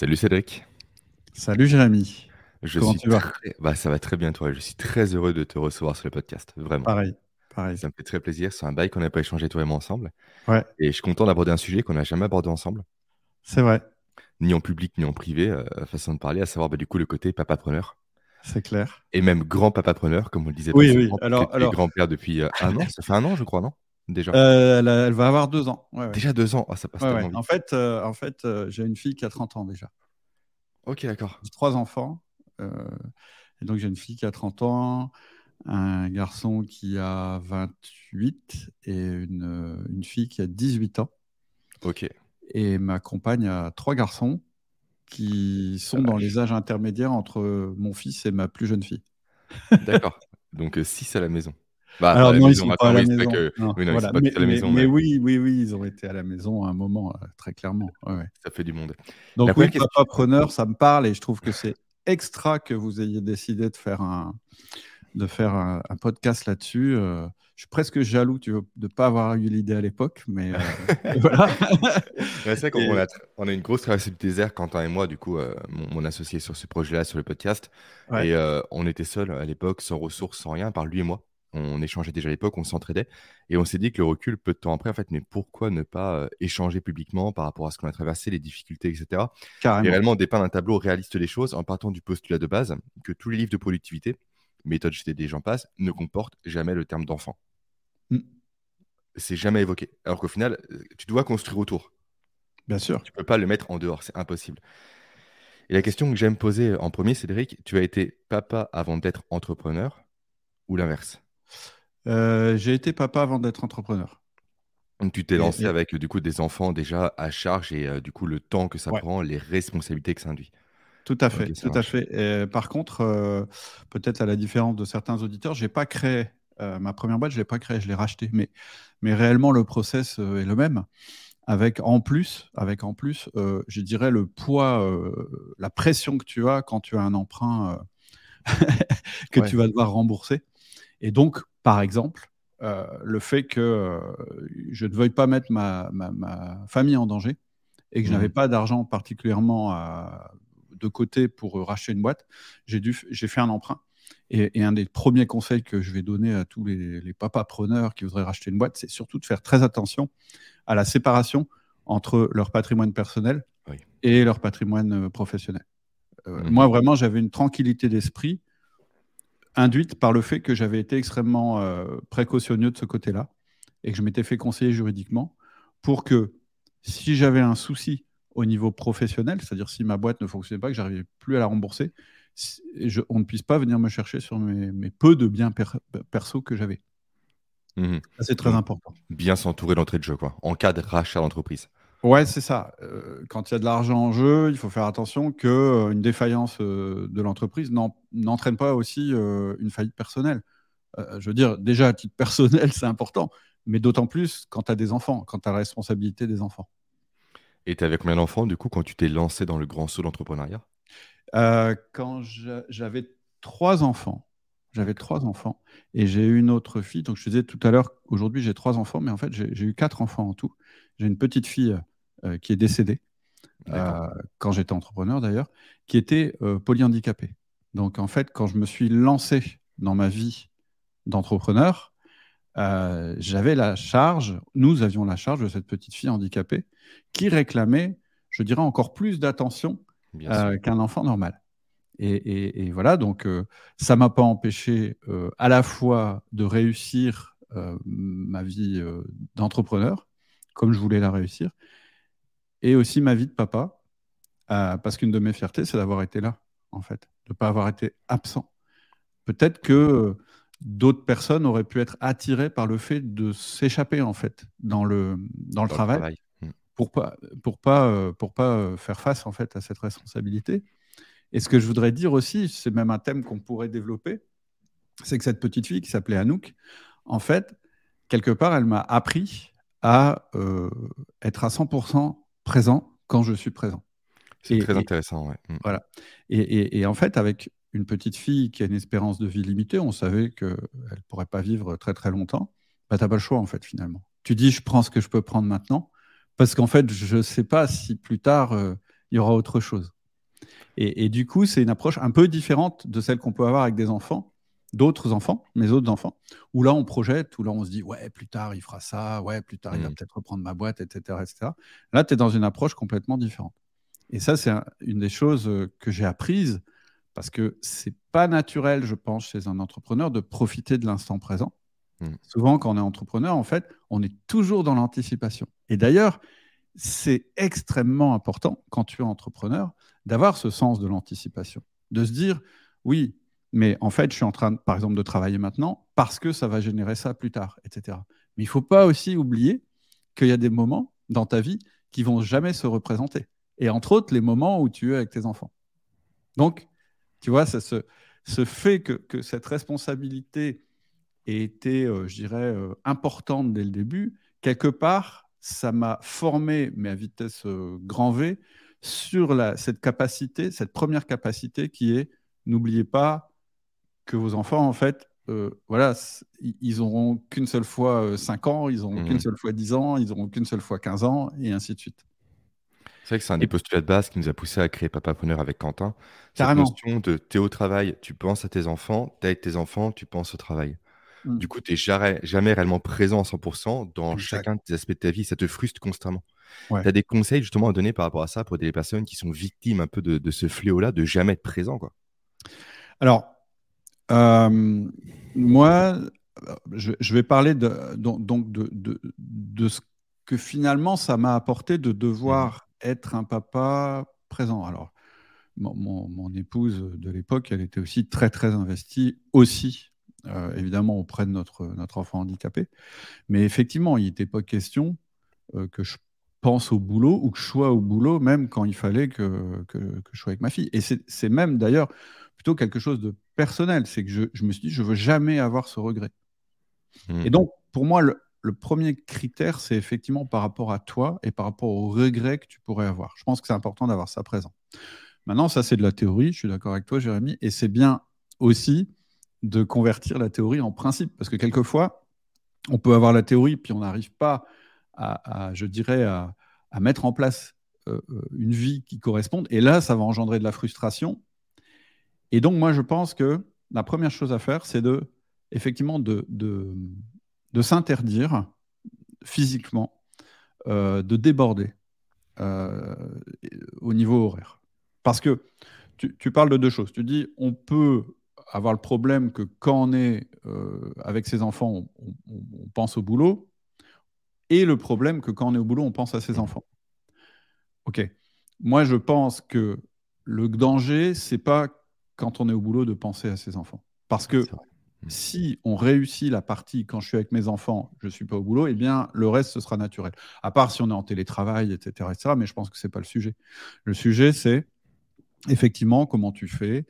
Salut Cédric. Salut Jérémy. Je Comment suis tu vas? très... bah, ça va très bien toi. Je suis très heureux de te recevoir sur le podcast, vraiment. Pareil, pareil. Ça me fait très plaisir. C'est un bail qu'on n'a pas échangé toi et moi ensemble. Ouais, Et je suis content d'aborder un sujet qu'on n'a jamais abordé ensemble, c'est vrai, ni en public ni en privé, euh, façon de parler, à savoir bah, du coup le côté papapreneur. c'est clair. Et même grand papapreneur, comme on le disait Oui, oui. Alors, alors, grand-père depuis euh, un an. Ça fait un an, je crois, non? Déjà. euh, elle, va avoir deux ans. Ouais, ouais. Déjà deux ans. Ah, ça passe Ouais, tellement ouais. vite. En fait, euh, en fait, euh, j'ai une fille qui a 30 ans déjà. Ok, d'accord. J'ai trois enfants. et donc, j'ai une fille qui a 30 ans, un garçon qui a 28 et une, une fille qui a 18 ans. Ok. Et ma compagne a trois garçons qui sont dans vache. les âges intermédiaires entre mon fils et ma plus jeune fille. D'accord. Donc 6 à la maison. Bah, Alors la non, ils sont pas à la maison. Mais, oui, oui, oui, ils ont été à la maison à un moment, euh, très clairement. Ouais, ouais. ça fait du monde. Donc La oui, question... papa preneur, ça me parle et je trouve que c'est extra que vous ayez décidé de faire un, de faire un, un podcast là-dessus. Euh, je suis presque jaloux tu de ne pas avoir eu l'idée à l'époque, mais euh, voilà. C'est vrai qu'on Et- a, on a une grosse traversée du désert, Quentin et moi, du coup, euh, mon, mon associé sur ce projet-là, sur le podcast. Ouais. Et euh, on était seuls à l'époque, sans ressources, sans rien, par lui et moi. On échangeait déjà à l'époque, on s'entraidait. Et on s'est dit que le recul, peu de temps après, en fait, mais pourquoi ne pas euh, échanger publiquement par rapport à ce qu'on a traversé, les difficultés, etc. Et Carrément. réellement dépeindre un tableau réaliste des choses en partant du postulat de base que tous les livres de productivité, méthode GTD, j'en passe, ne comportent jamais le terme d'enfant. Mm, C'est jamais évoqué. Alors qu'au final, euh, tu dois construire autour. Bien sûr. Tu peux pas le mettre en dehors, c'est impossible. Et la question que j'aime poser en premier, Cédric, tu as été papa avant d'être entrepreneur ou l'inverse? Euh, j'ai été papa avant d'être entrepreneur. Donc, tu t'es lancé et- avec du coup des enfants déjà à charge et euh, du coup le temps que ça ouais, prend, les responsabilités que ça induit. tout à fait, tout à fait. Et par contre, euh, peut-être à la différence de certains auditeurs, j'ai pas créé ma première boîte, je l'ai pas créée, je l'ai rachetée. Mais, mais réellement, le process est le même. avec en plus, avec en plus, je dirais le poids, la pression que tu as quand tu as un emprunt que Ouais. tu vas devoir rembourser. Et donc, par exemple, euh, le fait que euh, je ne veuille pas mettre ma, ma- ma famille en danger et que je n'avais Mhm. pas d'argent particulièrement à- de côté pour euh, racheter une boîte, j'ai dû, j'ai fait un emprunt. Et, et un des premiers conseils que je vais donner à tous les, les papas preneurs qui voudraient racheter une boîte, c'est surtout de faire très attention à la séparation entre leur patrimoine personnel Oui. et leur patrimoine euh, professionnel. Euh, Mhm. Moi, vraiment, j'avais une tranquillité d'esprit induite par le fait que j'avais été extrêmement euh, précautionneux de ce côté-là et que je m'étais fait conseiller juridiquement pour que si j'avais un souci au niveau professionnel, c'est-à-dire si ma boîte ne fonctionnait pas, que j'arrivais plus à la rembourser, je- on ne puisse pas venir me chercher sur mes, mes peu de biens per- perso que j'avais. Mhm. C'est très Donc, important. bien s'entourer d'entrée de jeu, quoi. En cas de rachat d'entreprise. Ouais, c'est ça. Euh, quand il y a de l'argent en jeu, il faut faire attention que euh, une défaillance euh, de l'entreprise n'en- n'entraîne pas aussi euh, une faillite personnelle. Je veux dire, déjà à titre personnel, c'est important, mais d'autant plus quand tu as des enfants, quand tu as la responsabilité des enfants. Et tu avais combien d'enfants, du coup, quand tu t'es lancé dans le grand saut d'entrepreneuriat? Quand j'a- j'avais trois enfants, j'avais trois enfants, et j'ai eu une autre fille. Donc je te disais tout à l'heure, aujourd'hui j'ai trois enfants, mais en fait j'ai eu quatre enfants en tout. J'ai une petite fille qui est. D'accord. euh, quand j'étais entrepreneur d'ailleurs, qui était euh, polyhandicapé. Donc en fait, quand je me suis lancé dans ma vie d'entrepreneur, euh, j'avais la charge, nous avions la charge de cette petite fille handicapée qui réclamait, je dirais, encore plus d'attention euh, qu'un enfant normal. Et, et- et voilà, donc euh, ça m'a pas empêché euh, à la fois de réussir euh, ma vie euh, d'entrepreneur, comme je voulais la réussir, et aussi ma vie de papa, euh, parce qu'une de mes fiertés, c'est d'avoir été là, en fait, de ne pas avoir été absent. Peut-être que euh, d'autres personnes auraient pu être attirées par le fait de s'échapper, en fait, dans le, dans le Dans le travail, travail. Mhm. pour pas, pour pas, euh, pour pas euh, faire face, en fait, à cette responsabilité. Et ce que je voudrais dire aussi, c'est même un thème qu'on pourrait développer, c'est que cette petite fille qui s'appelait Anouk, en fait, quelque part, elle m'a appris à être à 100% présent quand je suis présent. C'est très intéressant, ouais. Mhm. voilà. Et, et- et en fait, avec une petite fille qui a une espérance de vie limitée, on savait qu'elle ne pourrait pas vivre très très longtemps. Bah, tu n'as pas le choix, en fait, finalement. Tu dis, je prends ce que je peux prendre maintenant, parce qu'en fait, je ne sais pas si plus tard, euh, il y aura autre chose. Et, du coup, c'est une approche un peu différente de celle qu'on peut avoir avec des enfants, d'autres enfants, mes autres enfants, où là, on projette, où là, on se dit, ouais, plus tard, il fera ça, ouais, plus tard, il va mmh. peut-être reprendre ma boîte, etc. etc. Là, tu es dans une approche complètement différente. Et ça, c'est une des choses euh, que j'ai apprises, parce que c'est pas naturel, je pense, chez un entrepreneur de profiter de l'instant présent. Mmh. Souvent, quand on est entrepreneur, en fait, on est toujours dans l'anticipation. Et d'ailleurs, c'est extrêmement important quand tu es entrepreneur d'avoir ce sens de l'anticipation, de se dire oui, mais en fait, je suis en train, par exemple, de travailler maintenant parce que ça va générer ça plus tard, etc. Mais il ne faut pas aussi oublier qu'il y a des moments dans ta vie qui vont jamais se représenter. Et entre autres, les moments où tu es avec tes enfants. Donc, tu vois, ça se, fait que, cette responsabilité ait été, euh, je dirais, euh, importante dès le début. Quelque part, ça m'a formé, mais à vitesse euh, grand V, sur cette capacité, cette première capacité qui est n'oubliez pas que vos enfants, en fait, euh, voilà, ils auront qu'une seule fois 5 euh, ans, ils auront qu'une mmh. seule fois 10 ans, ils auront qu'une seule fois 15 ans, et ainsi de suite. C'est vrai que c'est un des postulats de base qui nous a poussé à créer Papa Preneur avec Quentin. Cette notion de t'es au travail, tu penses à tes enfants, t'es avec tes enfants, tu penses au travail. Mmh. Du coup, tu n'es jamais, jamais réellement présent à 100% dans chacun des aspects de ta vie. Ça te frustre constamment. Tu as des conseils justement à donner par rapport à ça pour des personnes qui sont victimes un peu de, ce fléau-là, de jamais être présent quoi? Alors, euh, moi, je, vais parler de, donc de, ce que finalement ça m'a apporté de devoir être un papa présent. Alors, mon, épouse de l'époque, elle était aussi très très investie aussi euh, évidemment auprès de notre, notre enfant handicapé. Mais effectivement, il n'était pas question euh, que je pense au boulot ou que je sois au boulot, même quand il fallait que, que, je sois avec ma fille. Et c'est même d'ailleurs plutôt quelque chose de personnel. C'est que je, je, me suis dit, je veux jamais avoir ce regret. Mmh. Et donc, pour moi, le, le premier critère, c'est effectivement par rapport à toi et par rapport au regret que tu pourrais avoir. Je pense que c'est important d'avoir ça présent. Maintenant, ça, c'est de la théorie. Je suis d'accord avec toi, Jérémy. Et c'est bien aussi de convertir la théorie en principe. Parce que quelquefois, on peut avoir la théorie, puis on n'arrive pas à, je dirais, à, mettre en place euh, euh, une vie qui corresponde. Et là, ça va engendrer de la frustration. Et donc, moi, je pense que la première chose à faire, c'est de, effectivement, de, de, s'interdire physiquement, euh, de déborder au niveau horaire. Parce que tu, tu, parles de deux choses. Tu dis, on peut avoir le problème que quand on est euh, avec ses enfants, on, pense au boulot, et le problème que quand on est au boulot, on pense à ses enfants. Ok. Moi, je pense que le danger, c'est pas quand on est au boulot de penser à ses enfants. Parce que mmh. si on réussit la partie quand je suis avec mes enfants, je ne suis pas au boulot, eh bien, le reste, ce sera naturel. À part si on est en télétravail, etc. etc. mais je pense que ce n'est pas le sujet. Le sujet, c'est effectivement comment tu fais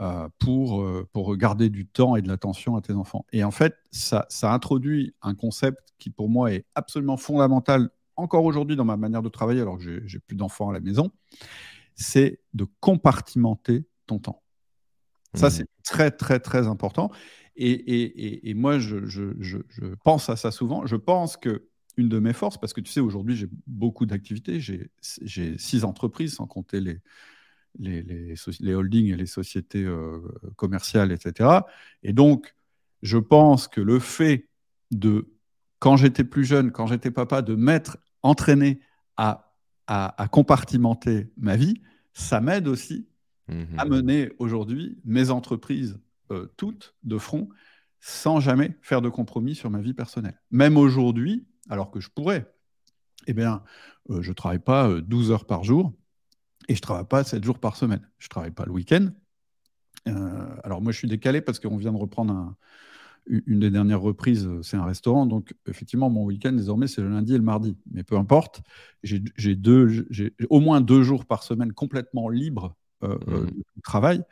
euh, pour, euh, pour garder du temps et de l'attention à tes enfants. Et en fait, ça, ça introduit un concept qui pour moi est absolument fondamental encore aujourd'hui dans ma manière de travailler, alors que j'ai plus d'enfants à la maison, c'est de compartimenter ton temps. Ça, mmh. c'est très, très, très important. Et, et, et, moi, je, je, je, je, pense à ça souvent. Je pense que une de mes forces, parce que tu sais, aujourd'hui, j'ai beaucoup d'activités, j'ai six entreprises, sans compter les, les, les, holdings et les sociétés euh, commerciales, etc. Et donc, je pense que le fait de, quand j'étais plus jeune, quand j'étais papa, de m'être entraîné à, à, compartimenter ma vie, ça m'aide aussi à mmh mener aujourd'hui mes entreprises euh, toutes de front sans jamais faire de compromis sur ma vie personnelle. Même aujourd'hui, alors que je pourrais, eh bien, euh, je ne travaille pas 12 heures par jour, et je ne travaille pas 7 jours par semaine. Je ne travaille pas le week-end. Euh, alors moi, je suis décalé parce qu'on vient de reprendre une des dernières reprises, c'est un restaurant. Donc effectivement, mon week-end, désormais, c'est le lundi et le mardi. Mais peu importe, j'ai au moins deux jours par semaine complètement libres euh, euh, mmh. de travail.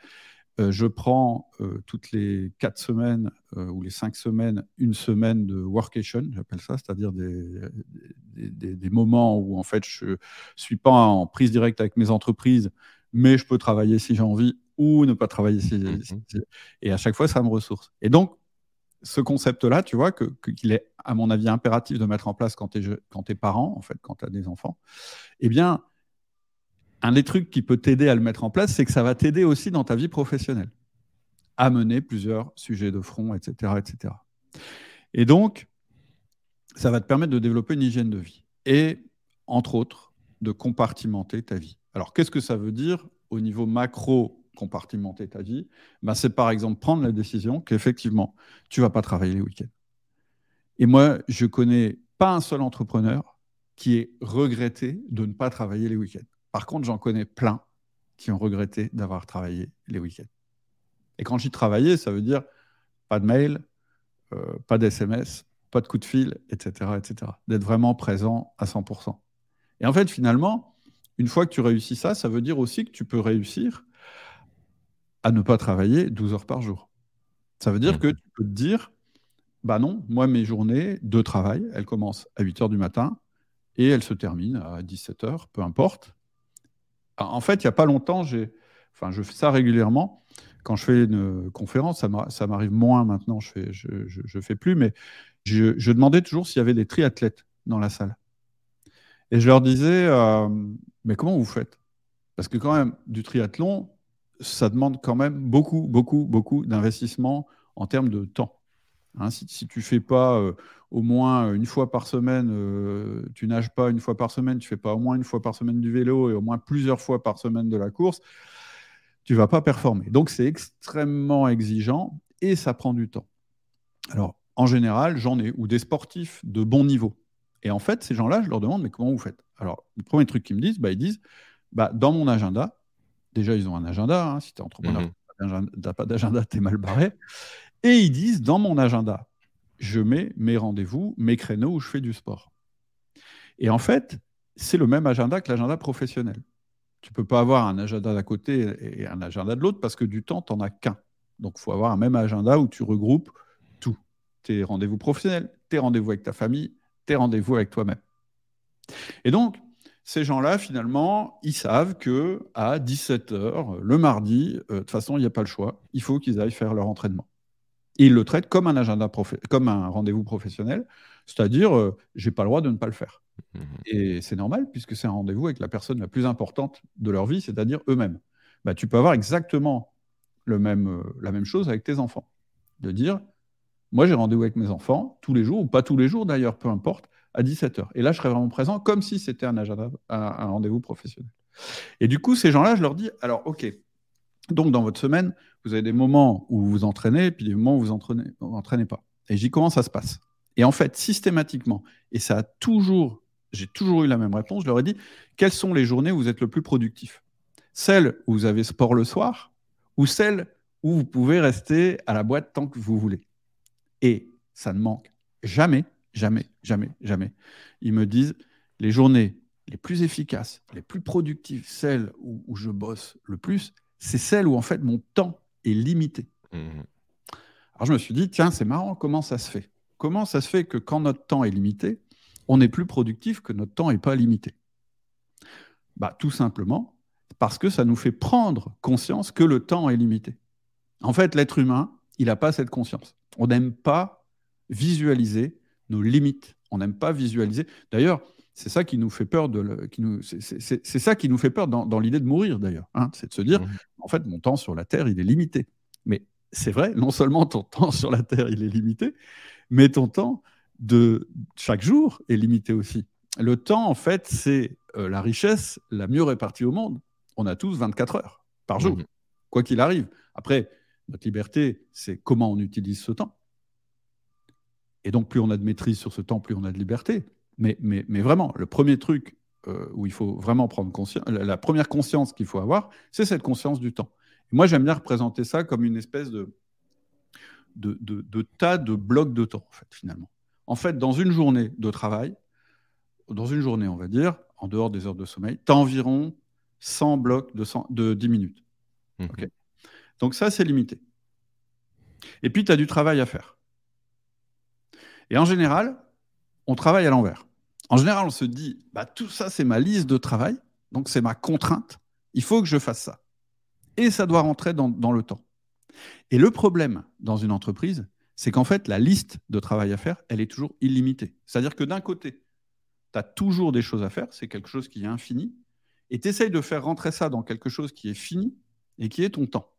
Euh, je prends toutes les quatre semaines ou les cinq semaines une semaine de workation, j'appelle ça, c'est-à-dire des, des, moments où en fait je suis pas en prise directe avec mes entreprises, mais je peux travailler si j'ai envie ou ne pas travailler si, mmh et à chaque fois ça me ressource. Et donc ce concept-là, tu vois, qu'il est à mon avis impératif de mettre en place quand tu es, es, parent, en fait, quand tu as des enfants, eh bien un des trucs qui peut t'aider à le mettre en place, c'est que ça va t'aider aussi dans ta vie professionnelle à mener plusieurs sujets de front, etc., etc. Et donc, ça va te permettre de développer une hygiène de vie et, entre autres, de compartimenter ta vie. Alors, qu'est-ce que ça veut dire au niveau macro compartimenter ta vie? Ben, C'est par exemple prendre la décision qu'effectivement, tu ne vas pas travailler les week-ends. Et moi, je connais pas un seul entrepreneur qui ait regretté de ne pas travailler les week-ends. Par contre, j'en connais plein qui ont regretté d'avoir travaillé les week-ends. Et quand j'y travaillais, ça veut dire pas de mail, euh, pas d'SMS, pas de coup de fil, etc. etc. D'être vraiment présent à 100%. Et en fait, finalement, une fois que tu réussis ça, ça veut dire aussi que tu peux réussir à ne pas travailler 12 heures par jour. Ça veut dire mmh. que tu peux te dire, bah non, moi, mes journées de travail, elles commencent à 8 heures du matin et elles se terminent à 17 heures, peu importe. En fait, il n'y a pas longtemps, j'ai, enfin, je fais ça régulièrement. Quand je fais une conférence, ça m'arrive moins maintenant, je fais, je, fais plus, mais je, demandais toujours s'il y avait des triathlètes dans la salle. Et je leur disais, euh, mais comment vous faites? Parce que quand même, du triathlon, ça demande quand même beaucoup, beaucoup, beaucoup d'investissement en termes de temps. Hein, si, tu ne fais pas euh, au moins une fois par semaine, euh, tu nages pas une fois par semaine, tu fais pas au moins une fois par semaine du vélo et au moins plusieurs fois par semaine de la course, tu vas pas performer. Donc c'est extrêmement exigeant et ça prend du temps. Alors en général, j'en ai ou des sportifs de bon niveau. Et en fait, ces gens-là, je leur demande mais comment vous faites? Alors le premier truc qu'ils me disent, bah, ils disent bah, dans mon agenda. Déjà, ils ont un agenda. Hein, si tu es entrepreneur, mmh tu n'as pas d'agenda, tu es mal barré. Et ils disent, dans mon agenda, je mets mes rendez-vous, mes créneaux où je fais du sport. Et en fait, c'est le même agenda que l'agenda professionnel. Tu ne peux pas avoir un agenda d'un côté et un agenda de l'autre parce que du temps, tu n'en as qu'un. Donc, il faut avoir un même agenda où tu regroupes tout. Tes rendez-vous professionnels, tes rendez-vous avec ta famille, tes rendez-vous avec toi-même. Et donc, ces gens-là, finalement, ils savent que à 17h, le mardi, euh, de toute façon, il n'y a pas le choix. Il faut qu'ils aillent faire leur entraînement il le traite comme un agenda comme un rendez-vous professionnel, c'est-à-dire euh, j'ai pas le droit de ne pas le faire. Mmh Et c'est normal puisque c'est un rendez-vous avec la personne la plus importante de leur vie, c'est-à-dire eux-mêmes. Bah, tu peux avoir exactement le même, euh, la même chose avec tes enfants. De dire, moi j'ai rendez-vous avec mes enfants tous les jours, ou pas tous les jours d'ailleurs, peu importe, à 17h. Et là, je serai vraiment présent comme si c'était un, agenda, un rendez-vous professionnel. Et du coup, ces gens-là, je leur dis, alors ok, donc, dans votre semaine, vous avez des moments où vous vous entraînez, puis des moments où vous entraînez, entraînez pas. Et dis comment ça se passe? Et en fait, systématiquement, et ça a toujours, j'ai toujours eu la même réponse, je leur ai dit quelles sont les journées où vous êtes le plus productif? Celles où vous avez sport le soir ou celles où vous pouvez rester à la boîte tant que vous voulez? Et ça ne manque jamais, jamais, jamais, jamais. Ils me disent les journées les plus efficaces, les plus productives, celles où je bosse le plus, c'est celle où en fait mon temps est limité. Mmh. Alors je me suis dit, tiens, c'est marrant, comment ça se fait? Comment ça se fait que quand notre temps est limité, on est plus productif que notre temps n'est pas limité? Bah, Tout simplement parce que ça nous fait prendre conscience que le temps est limité. En fait, l'être humain, il n'a pas cette conscience. On n'aime pas visualiser nos limites. On n'aime pas visualiser. D'ailleurs, c'est ça qui nous fait peur de qui nous, c'est, ça qui nous fait peur dans, l'idée de mourir d'ailleurs. Hein. c'est de se dire, mmh. en fait, mon temps sur la Terre, il est limité. Mais c'est vrai, non seulement ton temps sur la Terre, il est limité, mais ton temps de chaque jour est limité aussi. Le temps, en fait, c'est euh, la richesse la mieux répartie au monde. On a tous 24 heures par jour, mmh. quoi qu'il arrive. Après, notre liberté, c'est comment on utilise ce temps. Et donc, plus on a de maîtrise sur ce temps, plus on a de liberté. Mais, mais, vraiment, le premier truc euh, où il faut vraiment prendre conscience, la, première conscience qu'il faut avoir, c'est cette conscience du temps. moi, j'aime bien représenter ça comme une espèce de, de, tas de blocs de temps, en fait, finalement. En fait, dans une journée de travail, dans une journée, on va dire, en dehors des heures de sommeil, tu as environ 100 blocs de, de 10 minutes. Mmh. Donc ça, c'est limité. Et puis, tu as du travail à faire. Et en général, on travaille à l'envers. En général, on se dit, bah, tout ça, c'est ma liste de travail, donc c'est ma contrainte, il faut que je fasse ça. Et ça doit rentrer dans, le temps. Et le problème dans une entreprise, c'est qu'en fait, la liste de travail à faire, elle est toujours illimitée. C'est-à-dire que d'un côté, tu as toujours des choses à faire, c'est quelque chose qui est infini, et tu essayes de faire rentrer ça dans quelque chose qui est fini et qui est ton temps.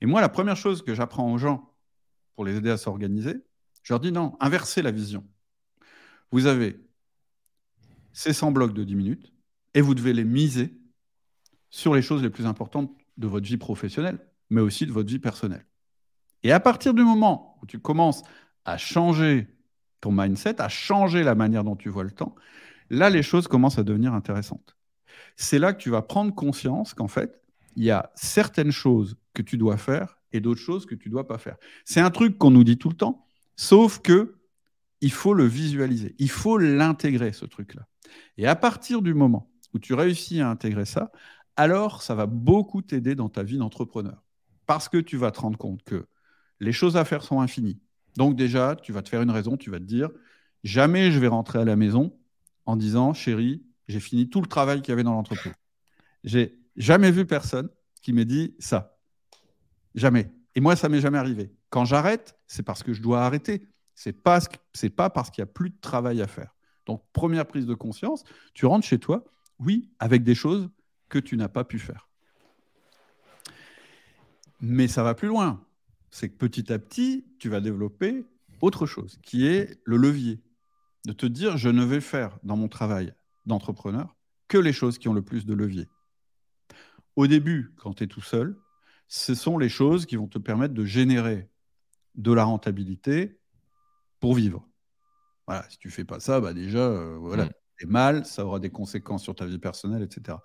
Et moi, la première chose que j'apprends aux gens pour les aider à s'organiser, je leur dis non, inversez la vision. Vous avez ces 100 blocs de 10 minutes et vous devez les miser sur les choses les plus importantes de votre vie professionnelle, mais aussi de votre vie personnelle. Et à partir du moment où tu commences à changer ton mindset, à changer la manière dont tu vois le temps, là, les choses commencent à devenir intéressantes. C'est là que tu vas prendre conscience qu'en fait, il y a certaines choses que tu dois faire et d'autres choses que tu ne dois pas faire. C'est un truc qu'on nous dit tout le temps, sauf que il faut le visualiser, il faut l'intégrer, ce truc-là. Et à partir du moment où tu réussis à intégrer ça, alors ça va beaucoup t'aider dans ta vie d'entrepreneur. Parce que tu vas te rendre compte que les choses à faire sont infinies. Donc déjà, tu vas te faire une raison, tu vas te dire, jamais je vais rentrer à la maison en disant, chérie, j'ai fini tout le travail qu'il y avait dans l'entreprise. J'ai jamais vu personne qui m'ait dit ça. Jamais. Et moi, ça m'est jamais arrivé. Quand j'arrête, c'est parce que je dois arrêter. C'est pas pas parce qu'il y a plus de travail à faire. Donc première prise de conscience, tu rentres chez toi, oui, avec des choses que tu n'as pas pu faire. Mais ça va plus loin. C'est que petit à petit, tu vas développer autre chose, qui est le levier. De te dire, je ne vais faire dans mon travail d'entrepreneur que les choses qui ont le plus de levier. Au début, quand tu es tout seul, ce sont les choses qui vont te permettre de générer de la rentabilité pour vivre. Voilà, si tu fais pas ça, bah déjà, euh, voilà, mmh. mal, ça aura des conséquences sur ta vie personnelle, etc.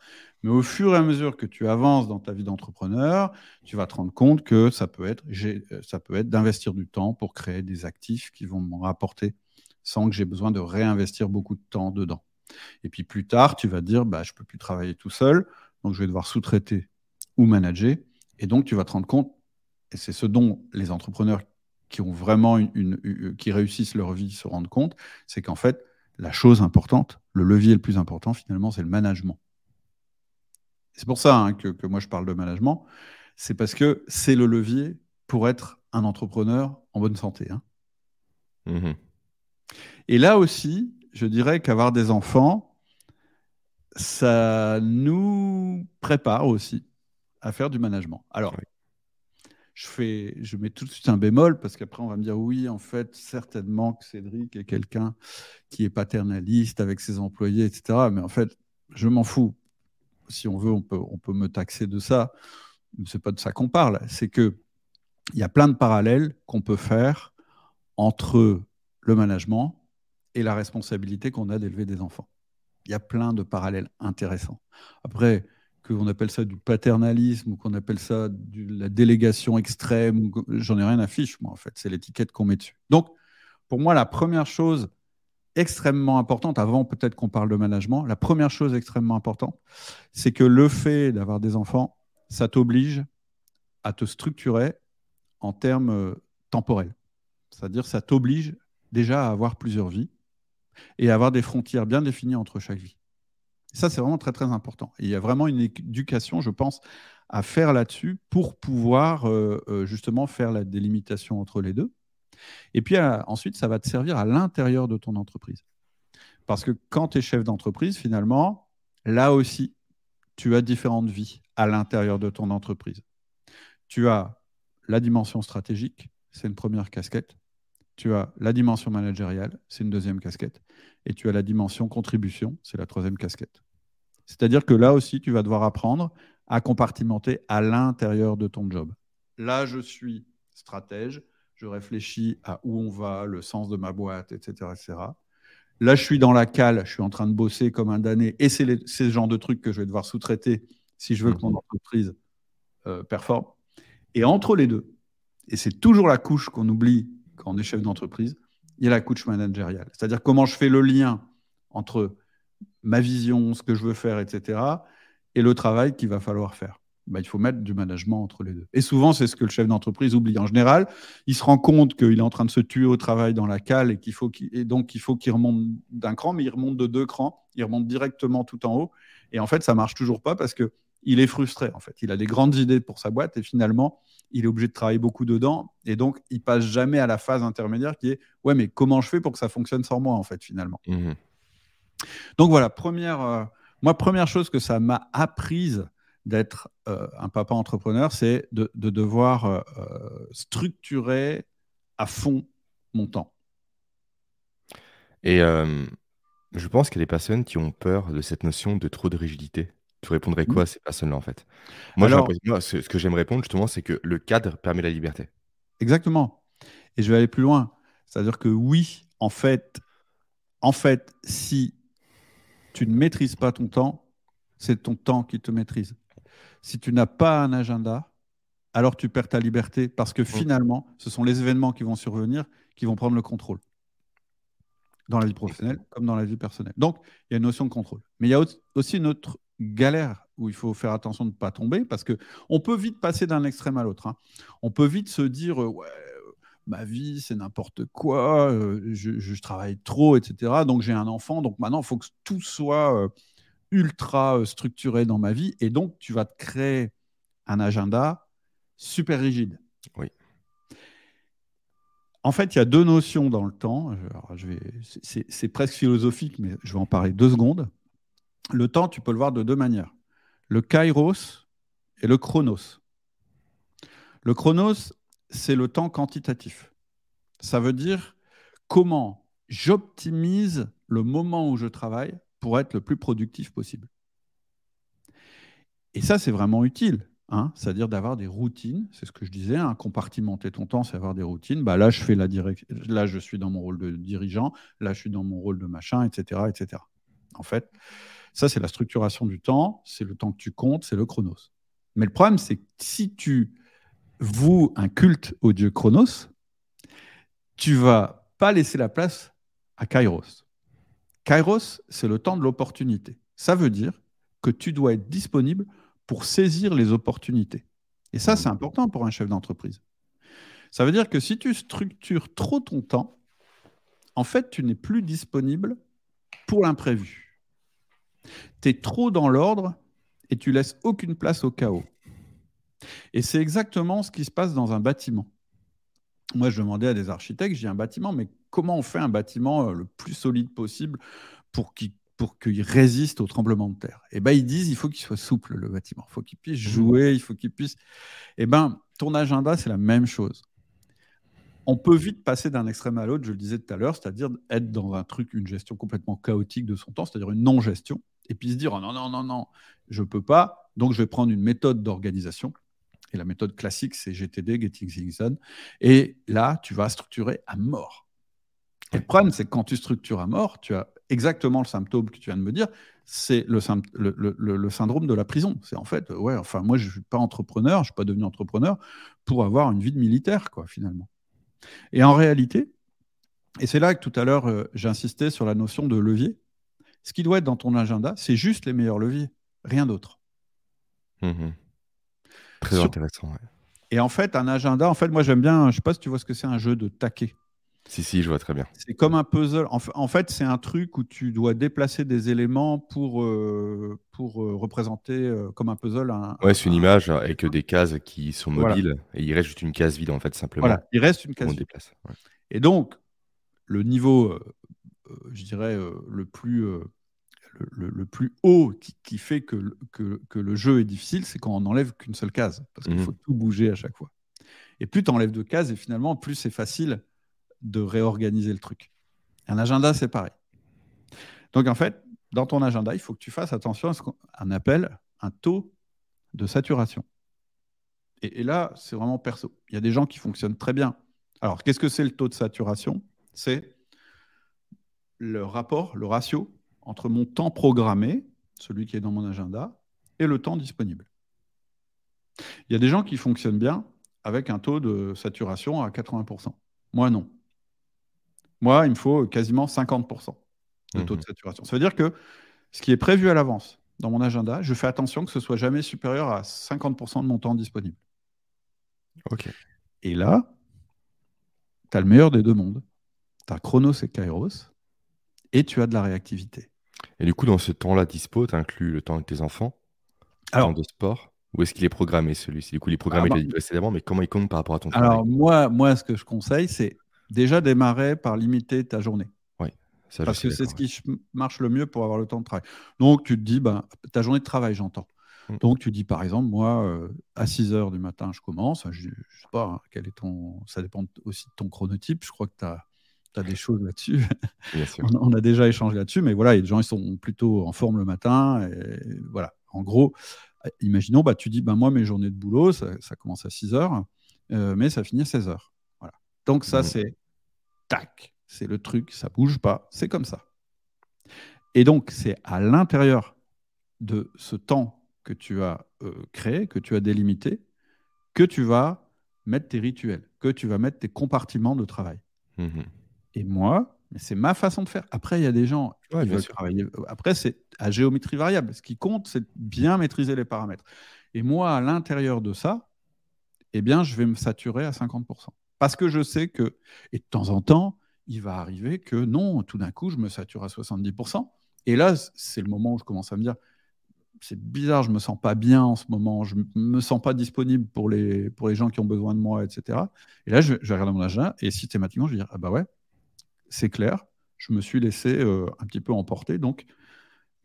Mais au fur et à mesure que tu avances dans ta vie d'entrepreneur, tu vas te rendre compte que ça peut être, euh, ça peut être d'investir du temps pour créer des actifs qui vont me rapporter sans que j'ai besoin de réinvestir beaucoup de temps dedans. Et puis plus tard, tu vas te dire, bah, je peux plus travailler tout seul, donc je vais devoir sous-traiter ou manager. Et donc tu vas te rendre compte, et c'est ce dont les entrepreneurs qui ont vraiment une, qui réussissent leur vie se rendent compte, c'est qu'en fait, la chose importante, le levier le plus important finalement, c'est le management. C'est pour ça hein, que, moi je parle de management, c'est parce que c'est le levier pour être un entrepreneur en bonne santé. Hein. Mmh Et là aussi, je dirais qu'avoir des enfants, ça nous prépare aussi à faire du management. Alors, je, fais, je mets tout de suite un bémol parce qu'après on va me dire oui, en fait, certainement que Cédric est quelqu'un qui est paternaliste avec ses employés, etc. Mais en fait, je m'en fous. Si on veut, on peut, on peut me taxer de ça. C'est pas de ça qu'on parle. C'est que il y a plein de parallèles qu'on peut faire entre le management et la responsabilité qu'on a d'élever des enfants. Il y a plein de parallèles intéressants. Après, qu'on appelle ça du paternalisme ou qu'on appelle ça de la délégation extrême, j'en ai rien à fiche, moi, en fait. C'est l'étiquette qu'on met dessus. Donc, pour moi, la première chose extrêmement importante, avant peut-être qu'on parle de management, la première chose extrêmement importante, c'est que le fait d'avoir des enfants, ça t'oblige à te structurer en termes euh, temporels. C'est-à-dire, ça t'oblige déjà à avoir plusieurs vies et à avoir des frontières bien définies entre chaque vie. Ça, c'est vraiment très, très important. il y a vraiment une éducation, je pense, à faire là-dessus pour pouvoir euh, euh, justement faire la délimitation entre les deux. Et puis ensuite, ça va te servir à l'intérieur de ton entreprise. Parce que quand tu es chef d'entreprise, finalement, là aussi, tu as différentes vies à l'intérieur de ton entreprise. Tu as la dimension stratégique, c'est une première casquette. Tu as la dimension managériale, c'est une deuxième casquette et tu as la dimension contribution, c'est la troisième casquette. C'est-à-dire que là aussi, tu vas devoir apprendre à compartimenter à l'intérieur de ton job. Là, je suis stratège, je réfléchis à où on va, le sens de ma boîte, etc. etc. Là, je suis dans la cale, je suis en train de bosser comme un damné, et c'est ce genre de trucs que je vais devoir sous-traiter si je veux que mon entreprise euh, performe. Et entre les deux, et c'est toujours la couche qu'on oublie quand on est chef d'entreprise, il y a la couche managériale. C'est-à-dire comment je fais le lien entre ma vision, ce que je veux faire, etc., et le travail qu'il va falloir faire. Bah, il faut mettre du management entre les deux. Et souvent, c'est ce que le chef d'entreprise oublie. En général, il se rend compte qu'il est en train de se tuer au travail dans la cale et qu'il faut donc il faut qu'il remonte d'un cran, mais il remonte de deux crans, il remonte directement tout en haut. Et en fait, ça marche toujours pas parce que il est frustré. En fait, il a des grandes idées pour sa boîte et finalement, il est obligé de travailler beaucoup dedans. Et donc, il passe jamais à la phase intermédiaire qui est ouais, mais comment je fais pour que ça fonctionne sans moi, en fait, finalement? Mmh donc voilà, première, euh, Moi, première chose que ça m'a apprise d'être euh, un papa entrepreneur, c'est de, devoir euh, structurer à fond mon temps. Et je pense qu'il y a des personnes qui ont peur de cette notion de trop de rigidité. Tu répondrais quoi mmh. à ces personnes-là, en fait? Moi, ce, que j'aime répondre, justement, c'est que le cadre permet la liberté. Exactement. Et je vais aller plus loin. C'est-à-dire que oui, en fait, en fait, si tu ne maîtrises pas ton temps, c'est ton temps qui te maîtrise. Si tu n'as pas un agenda, alors tu perds ta liberté parce que mmh. finalement, ce sont les événements qui vont survenir qui vont prendre le contrôle dans la vie professionnelle comme dans la vie personnelle. Donc, il y a une notion de contrôle. Mais il y a aussi une autre galère où il faut faire attention de ne pas tomber parce que on peut vite passer d'un extrême à l'autre. Hein. On peut vite se dire, euh, ouais, ma vie, c'est n'importe quoi, euh, je, travaille trop, etc. Donc j'ai un enfant, donc maintenant, il faut que tout soit euh, ultra euh, structuré dans ma vie. Et donc, tu vas te créer un agenda super rigide. Oui. En fait, il y a deux notions dans le temps. Je vais, c'est, presque philosophique, mais je vais en parler deux secondes. Le temps, tu peux le voir de deux manières. Le kairos et le chronos. Le chronos, c'est le temps quantitatif. Ça veut dire comment j'optimise le moment où je travaille pour être le plus productif possible. Et ça, c'est vraiment utile. Hein C'est-à-dire d'avoir des routines, c'est ce que je disais, hein, compartimenter ton temps, c'est avoir des routines. Bah, là, je fais la là, je suis dans mon rôle de dirigeant, là, je suis dans mon rôle de machin, etc. etc. En fait, ça, c'est la structuration du temps, c'est le temps que tu comptes, c'est le chronos. Mais le problème, c'est que si tu vous un culte au dieu Chronos, tu vas pas laisser la place à Kairos. Kairos, c'est le temps de l'opportunité. Ça veut dire que tu dois être disponible pour saisir les opportunités. Et ça, c'est important pour un chef d'entreprise. Ça veut dire que si tu structures trop ton temps, en fait, tu n'es plus disponible pour l'imprévu. Tu es trop dans l'ordre et tu laisses aucune place au chaos. Et c'est exactement ce qui se passe dans un bâtiment. Moi, je demandais à des architectes, j'ai un bâtiment, mais comment on fait un bâtiment euh, le plus solide possible pour qu'il pour qu'il résiste au tremblement de terre? Et eh ben ils disent il faut qu'il soit souple le bâtiment, il faut qu'il puisse mmh. jouer, il faut qu'il puisse. Et eh ben ton agenda c'est la même chose. On peut vite passer d'un extrême à l'autre, je le disais tout à l'heure, c'est-à-dire être dans un truc, une gestion complètement chaotique de son temps, c'est-à-dire une non-gestion, et puis se dire oh non non non non, je peux pas, donc je vais prendre une méthode d'organisation et la méthode classique, c'est GTD, Getting Things Done. Et là, tu vas structurer à mort. Et le problème, c'est que quand tu structures à mort, tu as exactement le symptôme que tu viens de me dire, c'est le, le, syndrome de la prison. C'est en fait, ouais, enfin, moi, je ne suis pas entrepreneur, je ne suis pas devenu entrepreneur pour avoir une vie de militaire, quoi, finalement. Et en réalité, et c'est là que tout à l'heure, euh, j'insistais sur la notion de levier. Ce qui doit être dans ton agenda, c'est juste les meilleurs leviers, rien d'autre. Mmh Très intéressant. Et en fait, un agenda, en fait, moi j'aime bien, je ne sais pas si tu vois ce que c'est un jeu de taquet. Si, si, je vois très bien. C'est comme un puzzle. En, fait, c'est un truc où tu dois déplacer des éléments pour, euh, pour euh, représenter euh, comme un puzzle. Un, ouais, c'est une image avec des cases qui sont mobiles et il reste juste une case vide, en fait, simplement. Voilà, il reste une case vide. Déplace. Et donc, le niveau, je dirais, le plus le, plus haut qui, fait que, que, le jeu est difficile, c'est quand on n'enlève qu'une seule case, parce qu'il mmh faut tout bouger à chaque fois. Et plus tu enlèves de cases, et finalement, plus c'est facile de réorganiser le truc. Un agenda, c'est pareil. Donc en fait, dans ton agenda, il faut que tu fasses attention à ce qu'on appelle un taux de saturation. Et, et là, c'est vraiment perso. Il y a des gens qui fonctionnent très bien. Alors, qu'est-ce que c'est le taux de saturation? C'est le rapport, le ratio entre mon temps programmé, celui qui est dans mon agenda, et le temps disponible. Il y a des gens qui fonctionnent bien avec un taux de saturation à 80%. Moi, non. Moi, il me faut quasiment 50% de taux de mmh saturation. Ça veut dire que ce qui est prévu à l'avance dans mon agenda, je fais attention que ce soit jamais supérieur à 50% de mon temps disponible. Ok. Et là, tu as le meilleur des deux mondes. Tu as Chronos et Kairos, et tu as de la réactivité. Et du coup, dans ce temps-là dispo, tu inclus le temps avec tes enfants, le temps de sport Ou est-ce qu'il est programmé celui-ci? Du coup, il est programmé ah, bah, précédemment, mais comment il compte par rapport à ton travail? Alors, moi, moi, ce que je conseille, c'est déjà démarrer par limiter ta journée. Oui, Parce que c'est ce qui marche le mieux pour avoir le temps de travail. Donc, tu te dis, ben, ta journée de travail, j'entends. Mm. Donc, tu dis, par exemple, moi, euh, à 6 heures du matin, je commence. Je ne sais pas, hein, quel est ton... ça dépend aussi de ton chronotype. Je crois que tu as, as, des choses là-dessus. on, a déjà échangé là-dessus, mais voilà, il y a des gens qui sont plutôt en forme le matin. Et voilà, en gros, imaginons, bah, tu dis, ben, moi, mes journées de boulot, ça, commence à 6 heures, euh, mais ça finit à 16 heures. Voilà. Donc, ça, mm. c'est tac, c'est le truc, ça bouge pas, c'est comme ça. Et donc, c'est à l'intérieur de ce temps que tu as euh, créé, que tu as délimité, que tu vas mettre tes rituels, que tu vas mettre tes compartiments de travail. Mm-hmm. Et moi, c'est ma façon de faire. Après, il y a des gens qui veulent travailler. Après, c'est à géométrie variable. Ce qui compte, c'est bien maîtriser les paramètres. Et moi, à l'intérieur de ça, eh bien, je vais me saturer à 50%. Parce que je sais que, et de temps en temps, il va arriver que non, tout d'un coup, je me sature à 70%. Et là, c'est le moment où je commence à me dire, c'est bizarre, je me sens pas bien en ce moment, je me sens pas disponible pour les, pour les gens qui ont besoin de moi, etc. Et là, je, je vais regarder mon agenda et systématiquement, je vais dire, ah bah ouais, c'est clair, je me suis laissé euh, un petit peu emporter. Donc,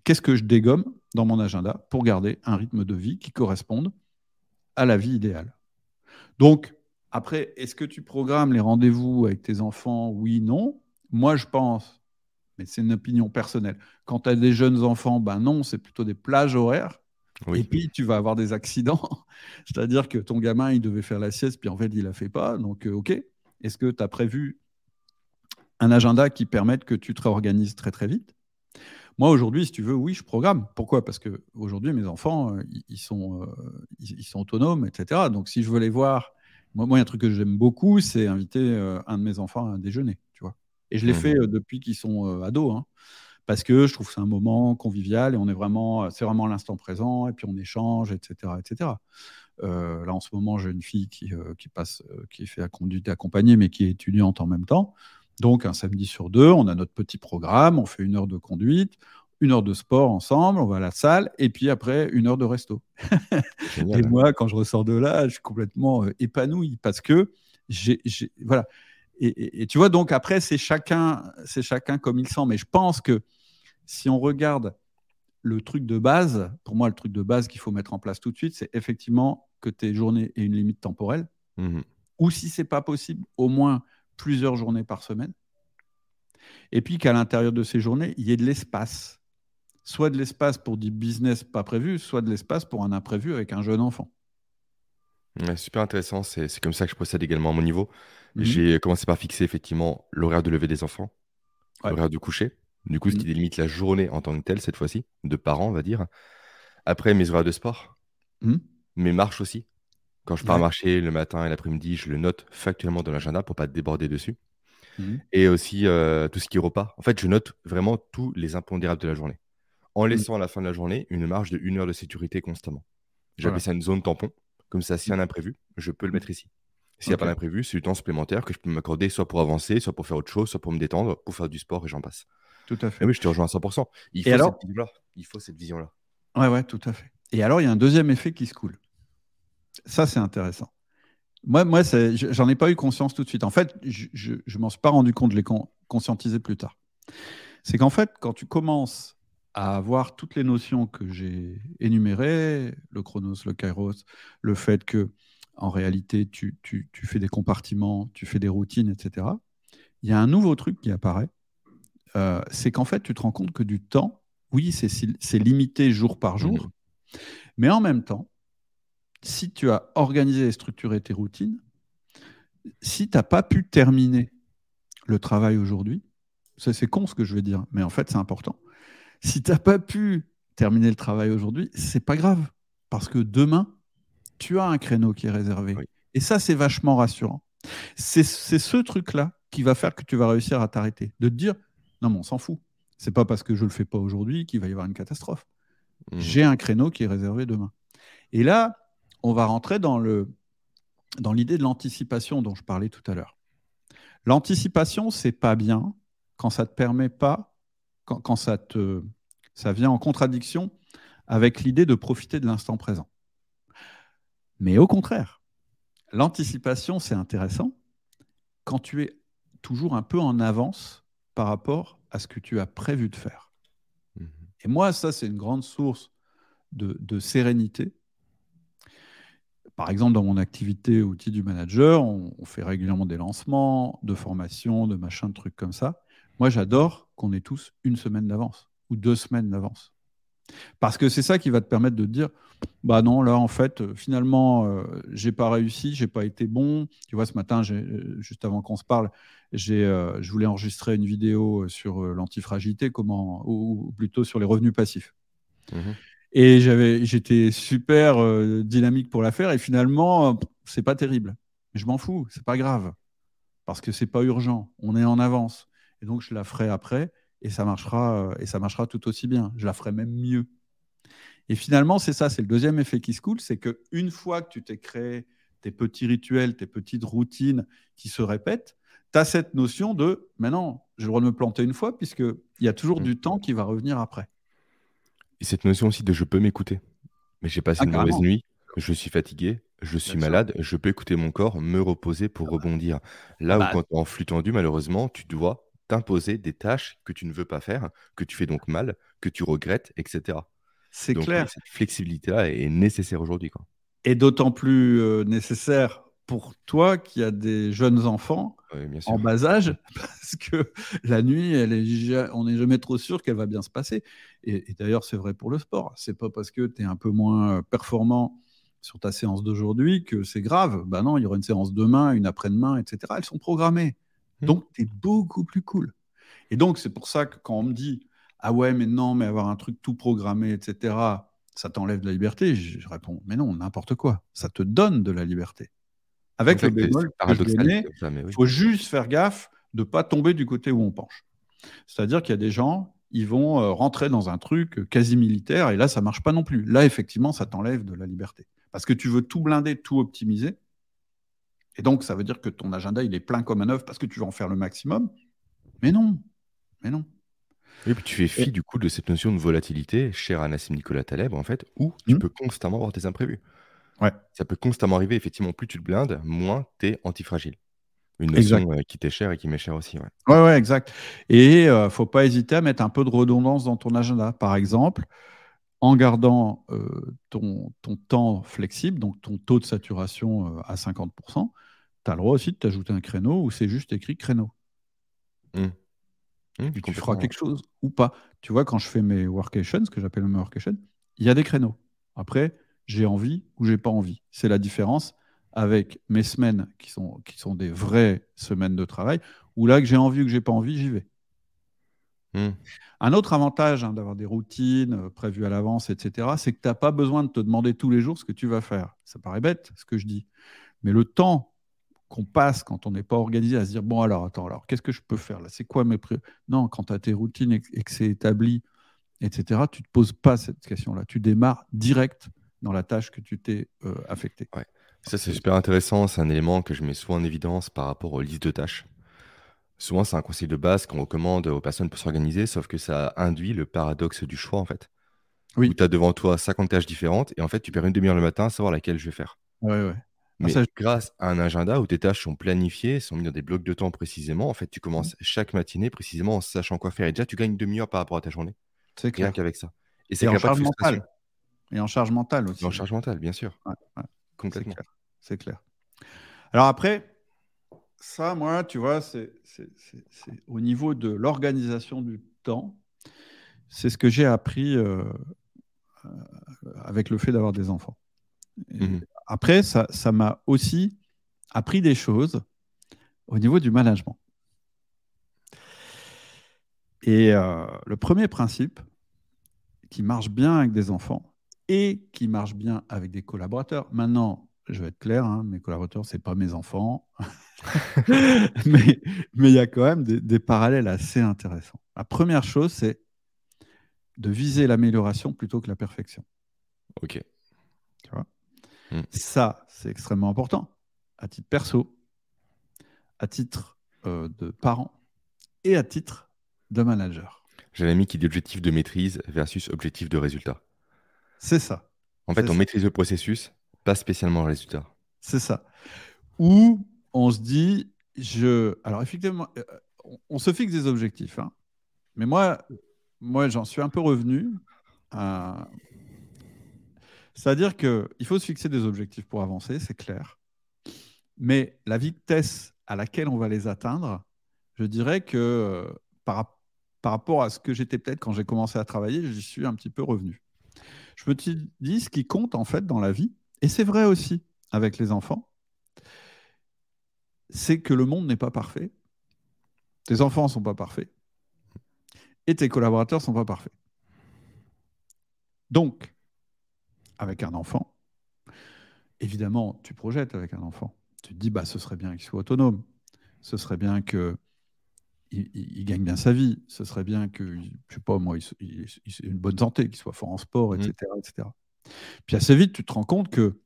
qu'est-ce que je dégomme dans mon agenda pour garder un rythme de vie qui corresponde à la vie idéale? Donc, après, est-ce que tu programmes les rendez-vous avec tes enfants? Oui, non. Moi, je pense, mais c'est une opinion personnelle, quand tu as des jeunes enfants, ben non, c'est plutôt des plages horaires. Et puis, tu vas avoir des accidents. C'est-à-dire que ton gamin, il devait faire la sieste, puis en fait, il ne la fait pas. Donc, euh, OK. Est-ce que tu as prévu un agenda qui permette que tu te réorganises très très vite? Moi, aujourd'hui, si tu veux, oui, je programme. Pourquoi? Parce que aujourd'hui, mes enfants, euh, ils, sont, euh, ils, sont autonomes, etc. Donc, si je veux les voir, moi, moi il y a un truc que j'aime beaucoup, c'est inviter euh, un de mes enfants à un déjeuner, tu vois. Et je l'ai mmh. fait depuis qu'ils sont ados, hein, parce que je trouve que c'est un moment convivial et on est vraiment, c'est vraiment l'instant présent, et puis on échange, etc., etc. là, en ce moment, j'ai une fille qui, qui passe, qui fait la conduite accompagnée, mais qui est étudiante en même temps. Donc, un samedi sur deux, on a notre petit programme, on fait une heure de conduite, une heure de sport ensemble, on va à la salle, et puis après, une heure de resto. et moi, quand je ressors de là, je suis complètement euh, épanoui parce que j'ai. Voilà. Et, tu vois, donc après, c'est chacun, c'est chacun comme il sent. Mais je pense que si on regarde le truc de base, pour moi, le truc de base qu'il faut mettre en place tout de suite, c'est effectivement que tes journées aient une limite temporelle. Mmh Ou si c'est pas possible, au moins plusieurs journées par semaine. Et puis qu'à l'intérieur de ces journées, il y ait de l'espace. Soit de l'espace pour du business pas prévu, soit de l'espace pour un imprévu avec un jeune enfant. super intéressant, c'est comme ça que je procède également à mon niveau. Mhm. J'ai commencé par fixer effectivement l'horaire de lever des enfants, l'horaire du coucher, du coup ce qui mhm. délimite la journée en tant que telle cette fois-ci, de parents on va dire. Après mes horaires de sport, mhm. mes marches aussi, quand je pars marcher le matin et l'après-midi, je le note factuellement dans l'agenda pour pas déborder dessus. Et aussi euh, tout ce qui est repas. En fait, je note vraiment tous les impondérables de la journée. En mmh. laissant à la fin de la journée une marge de une heure de sécurité constamment. J'appelle ça une zone tampon. Comme ça, s'il y a un imprévu, je peux le mettre ici. S'il n'y a pas d'imprévu, c'est du temps supplémentaire que je peux m'accorder soit pour avancer, soit pour faire autre chose, soit pour me détendre, pour faire du sport et j'en passe. Tout à fait. oui, je te rejoins à 100%. Il faut, alors... cette, il faut cette vision-là. Ouais, ouais, tout à fait. Et alors, il y a un deuxième effet qui se coule. Ça, c'est intéressant. Moi, moi j'en ai pas eu conscience tout de suite. En fait, je ne m'en suis pas rendu compte, je l'ai conscientisé plus tard. C'est qu'en fait, quand tu commences à avoir toutes les notions que j'ai énumérées, le chronos, le kairos, le fait que en réalité, tu, tu, tu, fais des compartiments, tu fais des routines, etc., il y a un nouveau truc qui apparaît. Euh, c'est qu'en fait, tu te rends compte que du temps, oui, c'est limité jour par jour, mmh. mais en même temps, si tu as organisé et structuré tes routines, si tu n'as pas pu terminer le travail aujourd'hui, c'est con ce que je vais dire, mais en fait c'est important. Si tu n'as pas pu terminer le travail aujourd'hui, c'est pas grave, parce que demain, tu as un créneau qui est réservé. Et ça, c'est vachement rassurant. C'est ce truc-là qui va faire que tu vas réussir à t'arrêter, de te dire, non mais on s'en fout. C'est pas parce que je le fais pas aujourd'hui qu'il va y avoir une catastrophe. Mmh. J'ai un créneau qui est réservé demain. Et là, on va rentrer dans le dans l'idée de l'anticipation dont je parlais tout à l'heure. L'anticipation, c'est pas bien quand ça te permet pas, quand, ça te ça vient en contradiction avec l'idée de profiter de l'instant présent. Mais au contraire, l'anticipation, c'est intéressant quand tu es toujours un peu en avance par rapport à ce que tu as prévu de faire. Mhm. Et moi, ça, c'est une grande source de, de sérénité. Par exemple, dans mon activité outil du manager, on, on fait régulièrement des lancements, de formations, de machins, de trucs comme ça. Moi, j'adore qu'on ait tous une semaine d'avance ou deux semaines d'avance. Parce que c'est ça qui va te permettre de te dire, bah non, là, en fait, euh, finalement, euh, j'ai pas réussi, j'ai pas été bon. Tu vois, ce matin, euh, juste avant qu'on se parle, euh, je voulais enregistrer une vidéo sur l'antifragilité, comment, ou, ou plutôt sur les revenus passifs. Mhm. Et j'avais, j'étais super euh, dynamique pour la faire, et finalement, c'est pas terrible. Mais je m'en fous, c'est pas grave, parce que c'est pas urgent, on est en avance. Et donc, je la ferai après, et ça marchera, euh, et ça marchera tout aussi bien. Je la ferai même mieux. Et finalement, c'est ça, c'est le deuxième effet qui se coule, c'est que une fois que tu t'es créé tes petits rituels, tes petites routines qui se répètent, tu as cette notion de maintenant, j'ai le droit de me planter une fois, puisqu'il y a toujours Mm. du temps qui va revenir après. Et cette notion aussi de je peux m'écouter. Mais j'ai passé Ah, une mauvaise nuit, je suis fatigué, je suis Bien sûr. malade, je peux écouter mon corps, me reposer pour rebondir. Là Bah, où quand tu es en flux tendu, malheureusement, tu dois t'imposer des tâches que tu ne veux pas faire, que tu fais donc mal, que tu regrettes, etc. c'est clair. cette flexibilité-là est nécessaire aujourd'hui. quoi. Et d'autant plus euh, nécessaire pour toi qui as des jeunes enfants Oui, bien en bas âge, parce que la nuit, elle est on n'est jamais trop sûr qu'elle va bien se passer. Et, et d'ailleurs, c'est vrai pour le sport. C'est pas parce que tu es un peu moins euh, performant sur ta séance d'aujourd'hui que c'est grave. Ben non, il y aura une séance demain, une après-demain, etc. Elles sont programmées. Hmm. Donc, tu es beaucoup plus cool. Et donc, c'est pour ça que quand on me dit Ah ouais, mais non, mais avoir un truc tout programmé, etc., ça t'enlève de la liberté, je, je réponds Mais non, n'importe quoi. Ça te donne de la liberté. Avec En le fait, c'est- bémol mais oui. il faut juste faire gaffe de ne pas tomber du côté où on penche. C'est-à-dire qu'il y a des gens, ils vont euh, rentrer dans un truc euh, quasi militaire, et là, ça marche pas non plus. Là, effectivement, ça t'enlève de la liberté. Parce que tu veux tout blinder, tout optimiser. Et donc, ça veut dire que ton agenda, il est plein comme un œuf parce que tu veux en faire le maximum. Mais non, mais non. Et puis tu fais fi du coup de cette notion de volatilité, chère à Nassim Nicolas Taleb, en fait, où tu Mhm. peux constamment avoir des imprévus. Ouais. Ça peut constamment arriver, effectivement, plus tu te blindes, moins tu es antifragile. Une notion Exact. euh, qui t'est chère et qui m'est chère aussi. Ouais. Ouais, ouais, exact. Et euh, faut pas hésiter à mettre un peu de redondance dans ton agenda. Par exemple, en gardant euh, ton, ton temps flexible, donc ton taux de saturation euh, à 50%, tu as le droit aussi de t'ajouter un créneau où c'est juste écrit créneau. Hum, Et tu feras quelque chose ou pas. Tu vois, quand je fais mes workations, ce que j'appelle mes workations, il y a des créneaux. Après, j'ai envie ou j'ai pas envie. C'est la différence avec mes semaines qui sont, qui sont des vraies semaines de travail, où là que j'ai envie ou que j'ai pas envie, j'y vais. Hum, Un autre avantage hein, d'avoir des routines euh, prévues à l'avance, etc., c'est que tu n'as pas besoin de te demander tous les jours ce que tu vas faire. Ça paraît bête, ce que je dis. Mais le temps qu'on passe quand on n'est pas organisé à se dire, bon, alors, attends, alors, qu'est-ce que je peux faire là? C'est quoi mes pré... Non, quand tu as tes routines et, et que c'est établi, etc., tu ne te poses pas cette question-là. Tu démarres direct dans la tâche que tu t'es euh, affectée. Ça, c'est super intéressant. C'est un élément que je mets souvent en évidence par rapport aux listes de tâches. Souvent, c'est un conseil de base qu'on recommande aux personnes pour s'organiser, sauf que ça induit le paradoxe du choix, en fait. Oui. Où tu as devant toi 50 tâches différentes et en fait, tu perds une demi-heure le matin à savoir laquelle je vais faire. Ouais, ouais. Mais ça, je- grâce à un agenda où tes tâches sont planifiées, sont mises dans des blocs de temps précisément, en fait, tu commences chaque matinée précisément en sachant quoi faire. Et déjà, tu gagnes une demi-heure par rapport à ta journée, C'est rien clair. qu'avec ça. Et c'est en charge mentale. Et en charge mentale aussi. Et en charge mentale, bien sûr. Ouais, ouais. C'est Complètement. clair. C'est clair. Alors après, ça, moi, tu vois, c'est c'est- c'est- c'est au niveau de l'organisation du temps. C'est ce que j'ai appris euh, euh, avec le fait d'avoir des enfants. Et Mhm. Après, ça ça m'a aussi appris des choses au niveau du management. Et euh, le premier principe qui marche bien avec des enfants et qui marche bien avec des collaborateurs. Maintenant, je vais être clair, hein, mes collaborateurs, ce pas mes enfants. mais il y a quand même des, des parallèles assez intéressants. La première chose, c'est de viser l'amélioration plutôt que la perfection. Ok. Ça, c'est extrêmement important, à titre perso, à titre euh, de parent et à titre de manager. J'ai un ami qui dit objectif de maîtrise versus objectif de résultat. C'est ça. En fait, on ça. maîtrise le processus, pas spécialement le résultat. C'est ça. Ou on se dit, je. Alors, effectivement, euh, on, on se fixe des objectifs. hein. Mais moi, moi j'en suis un peu revenu à... C'est-à-dire qu'il faut se fixer des objectifs pour avancer, c'est clair. Mais la vitesse à laquelle on va les atteindre, je dirais que euh, par, par rapport à ce que j'étais peut-être quand j'ai commencé à travailler, j'y suis un petit peu revenu. Je me dis, ce qui compte en fait dans la vie, et c'est vrai aussi avec les enfants, c'est que le monde n'est pas parfait. Tes enfants ne sont pas parfaits. Et tes collaborateurs ne sont pas parfaits. Donc, avec un enfant, évidemment, tu projettes avec un enfant. Tu te dis, bah, ce serait bien qu'il soit autonome. Ce serait bien qu'il il, gagne bien sa vie. Ce serait bien que, je sais pas moi, il, ait une bonne santé, qu'il soit fort en sport, etc., mmh. etc. Puis assez vite, tu te rends compte que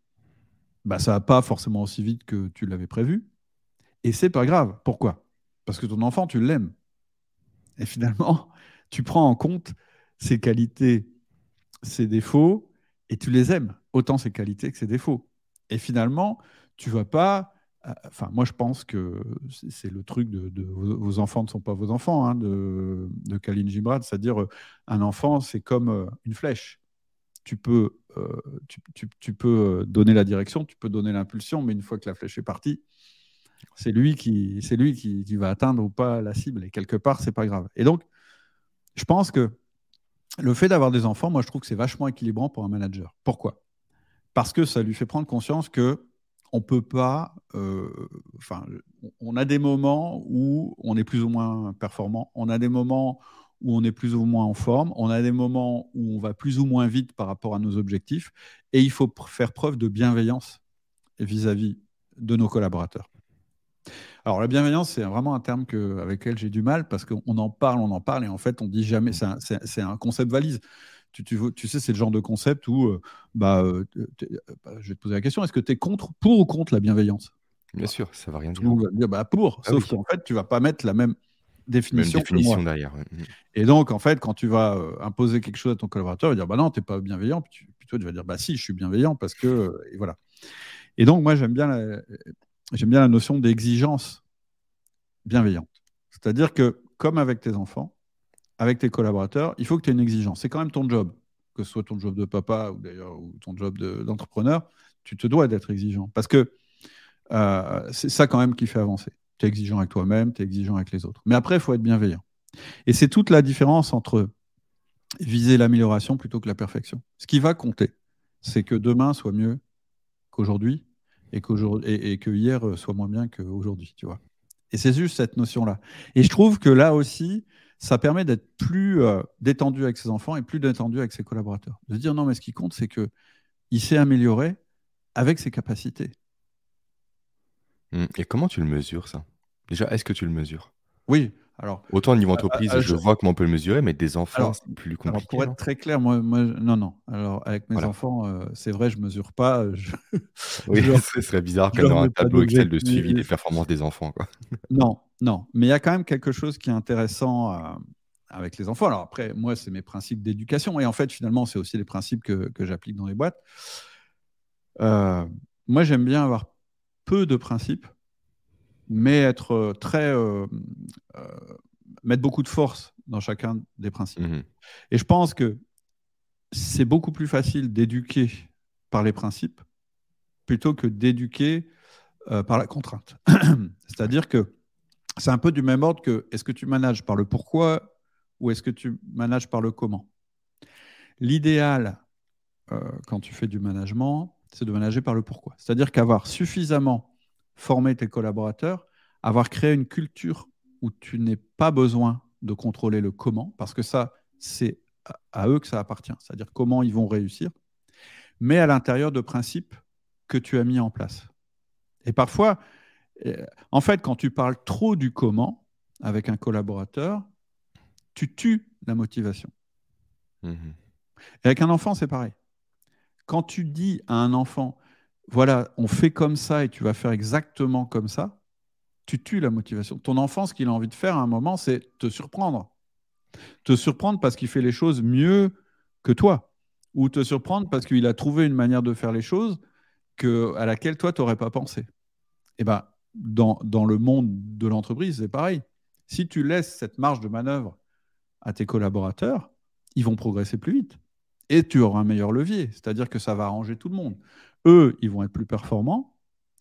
bah, ça va pas forcément aussi vite que tu l'avais prévu. Et c'est pas grave. Pourquoi? Parce que ton enfant, tu l'aimes. Et finalement, tu prends en compte ses qualités, ses défauts, et tu les aimes, autant ses qualités que ses défauts. Et finalement, tu vas pas. Euh, enfin, moi, je pense que c'est le truc de, vos enfants ne sont pas vos enfants, hein, de, de Khalil Gibran, c'est-à-dire euh, un enfant, c'est comme euh, une flèche. Tu peux, tu, peux donner la direction, tu peux donner l'impulsion, mais une fois que la flèche est partie, c'est lui qui, c'est lui qui, qui, va atteindre ou pas la cible. Et quelque part, c'est pas grave. Et donc, je pense que le fait d'avoir des enfants, moi, je trouve que c'est vachement équilibrant pour un manager. Pourquoi? Parce que ça lui fait prendre conscience que on peut pas. Euh, enfin, on a des moments où on est plus ou moins performant. On a des moments où on est plus ou moins en forme. On a des moments où on va plus ou moins vite par rapport à nos objectifs. Et il faut faire preuve de bienveillance vis-à-vis de nos collaborateurs. Alors la bienveillance, c'est vraiment un terme que, avec lequel j'ai du mal parce qu'on en parle, on en parle et en fait on dit jamais. C'est un, concept valise. Tu, tu, sais, c'est le genre de concept où, euh, bah, euh, bah, je vais te poser la question est-ce que tu es contre, pour ou contre la bienveillance? Bien sûr, ça va rien dire. Va dire bah, pour, ah sauf qu'en fait, tu vas pas mettre la même définition, même définition derrière. Mm. Et donc, en fait, quand tu vas euh, imposer quelque chose à ton collaborateur, il va dire bah non, tu n'es pas bienveillant. Puis, toi, tu vas dire bah si, je suis bienveillant parce que. et voilà. Et donc, moi, j'aime bien la, j'aime bien la notion d'exigence bienveillante. C'est-à-dire que, comme avec tes enfants, avec tes collaborateurs, il faut que tu aies une exigence. C'est quand même ton job, que ce soit ton job de papa ou d'ailleurs ou ton job d'entrepreneur, tu te dois d'être exigeant. Parce que euh, c'est ça quand même qui fait avancer. Tu es exigeant avec toi-même, tu es exigeant avec les autres. Mais après, il faut être bienveillant. Et c'est toute la différence entre viser l'amélioration plutôt que la perfection. Ce qui va compter, c'est que demain soit mieux qu'aujourd'hui et, et, que hier euh, soit moins bien qu'aujourd'hui, tu vois. Et c'est juste cette notion-là. Et je trouve que là aussi, ça permet d'être plus euh, détendu avec ses enfants et plus détendu avec ses collaborateurs. De se dire non, mais ce qui compte, c'est que il s'est amélioré avec ses capacités. Mmh. Et comment tu le mesures, ça? Déjà, est-ce que tu le mesures? Oui, Autant au niveau euh, entreprise, euh, je, vois comment on peut le mesurer, mais des enfants, c'est plus compliqué. pour être très clair, moi, moi, non, non. Alors, avec mes enfants, euh, c'est vrai, je ne mesure pas. oui, ce serait bizarre comme dans un tableau Excel de suivi des performances des enfants. Quoi. non, non. Mais il y a quand même quelque chose qui est intéressant avec les enfants. Alors, après, moi, c'est mes principes d'éducation. Et en fait, finalement, c'est aussi les principes que, que j'applique dans les boîtes. moi, j'aime bien avoir peu de principes mais être euh, très. Euh, euh, mettre beaucoup de force dans chacun des principes. Mmh Et je pense que c'est beaucoup plus facile d'éduquer par les principes plutôt que d'éduquer par la contrainte. C'est-à-dire que c'est un peu du même ordre que est-ce que tu manages par le pourquoi ou est-ce que tu manages par le comment L'idéal, quand tu fais du management, c'est de manager par le pourquoi. C'est-à-dire qu'avoir suffisamment former tes collaborateurs, avoir créé une culture où tu n'es pas besoin de contrôler le comment, parce que ça, c'est à eux que ça appartient, c'est-à-dire comment ils vont réussir, mais à l'intérieur de principes que tu as mis en place. Et parfois, euh, en fait, quand tu parles trop du comment avec un collaborateur, tu tues la motivation. Mmh Et avec un enfant, c'est pareil. Quand tu dis à un enfant, voilà, on fait comme ça et tu vas faire exactement comme ça, tu tues la motivation. Ton enfant, ce qu'il a envie de faire à un moment, c'est te surprendre. Te surprendre parce qu'il fait les choses mieux que toi. Ou te surprendre parce qu'il a trouvé une manière de faire les choses à laquelle toi, tu n'aurais pas pensé. Et eh ben, dans, dans le monde de l'entreprise, c'est pareil. Si tu laisses cette marge de manœuvre à tes collaborateurs, ils vont progresser plus vite. Et tu auras un meilleur levier, c'est-à-dire que ça va arranger tout le monde. Eux, ils vont être plus performants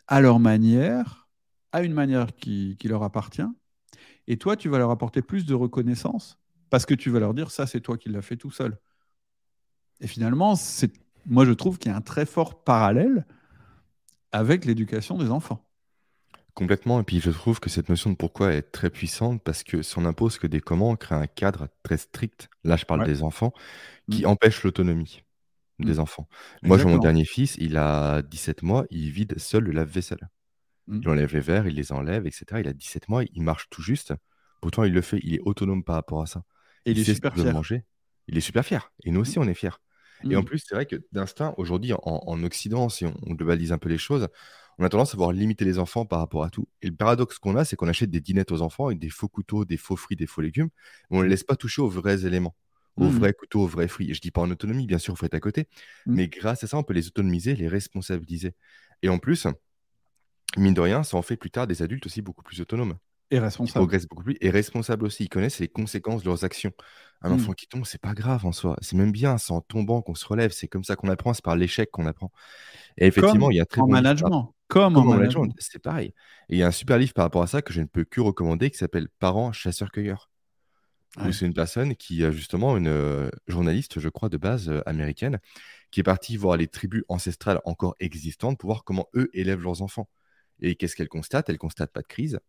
à leur manière, à une manière qui, qui leur appartient. Et toi, tu vas leur apporter plus de reconnaissance parce que tu vas leur dire ça, c'est toi qui l'as fait tout seul. Et finalement, c'est, moi, je trouve qu'il y a un très fort parallèle avec l'éducation des enfants. Complètement. Et puis, je trouve que cette notion de pourquoi est très puissante parce que si on impose que des commandes, on crée un cadre très strict. Là, je parle Ouais. des enfants qui Mm. empêche l'autonomie des Mm. enfants. Moi, j'ai mon dernier fils, il a 17 mois, il vide seul le lave-vaisselle. Mm. Il enlève les verres, il les enlève, etc. Il a 17 mois, il marche tout juste. Pourtant, il le fait, il est autonome par rapport à ça. Et il est super fier. manger. Il est super fier. Et nous aussi, on est fiers. Et en plus, c'est vrai que d'instinct, aujourd'hui, en, en Occident, si on, on globalise un peu les choses, on a tendance à vouloir limiter les enfants par rapport à tout. Et le paradoxe qu'on a, c'est qu'on achète des dinettes aux enfants avec des faux couteaux, des faux fruits, des faux légumes, mais on ne les laisse pas toucher aux vrais éléments, aux Mhm. vrais couteaux, aux vrais fruits. Et je dis pas en autonomie, bien sûr, il faut être à côté, Mhm. mais grâce à ça, on peut les autonomiser, les responsabiliser. Et en plus, mine de rien, ça en fait plus tard des adultes aussi beaucoup plus autonomes Et qui responsable. progressent beaucoup plus et responsables aussi. Ils connaissent les conséquences de leurs actions. Un Mm. enfant qui tombe, c'est pas grave en soi. C'est même bien, c'est en tombant qu'on se relève. C'est comme ça qu'on apprend, c'est par l'échec qu'on apprend. Et effectivement, Comme il y a un très en bon management. Comme en comme en management, management. c'est pareil. Et il y a un super livre par rapport à ça que je ne peux que recommander qui s'appelle Parents chasseurs-cueilleurs. Ouais. c'est une personne qui, a justement, une euh, journaliste, je crois, de base euh, américaine, qui est partie voir les tribus ancestrales encore existantes pour voir comment eux élèvent leurs enfants. Et qu'est-ce qu'elle constate? Elle constate pas de crise,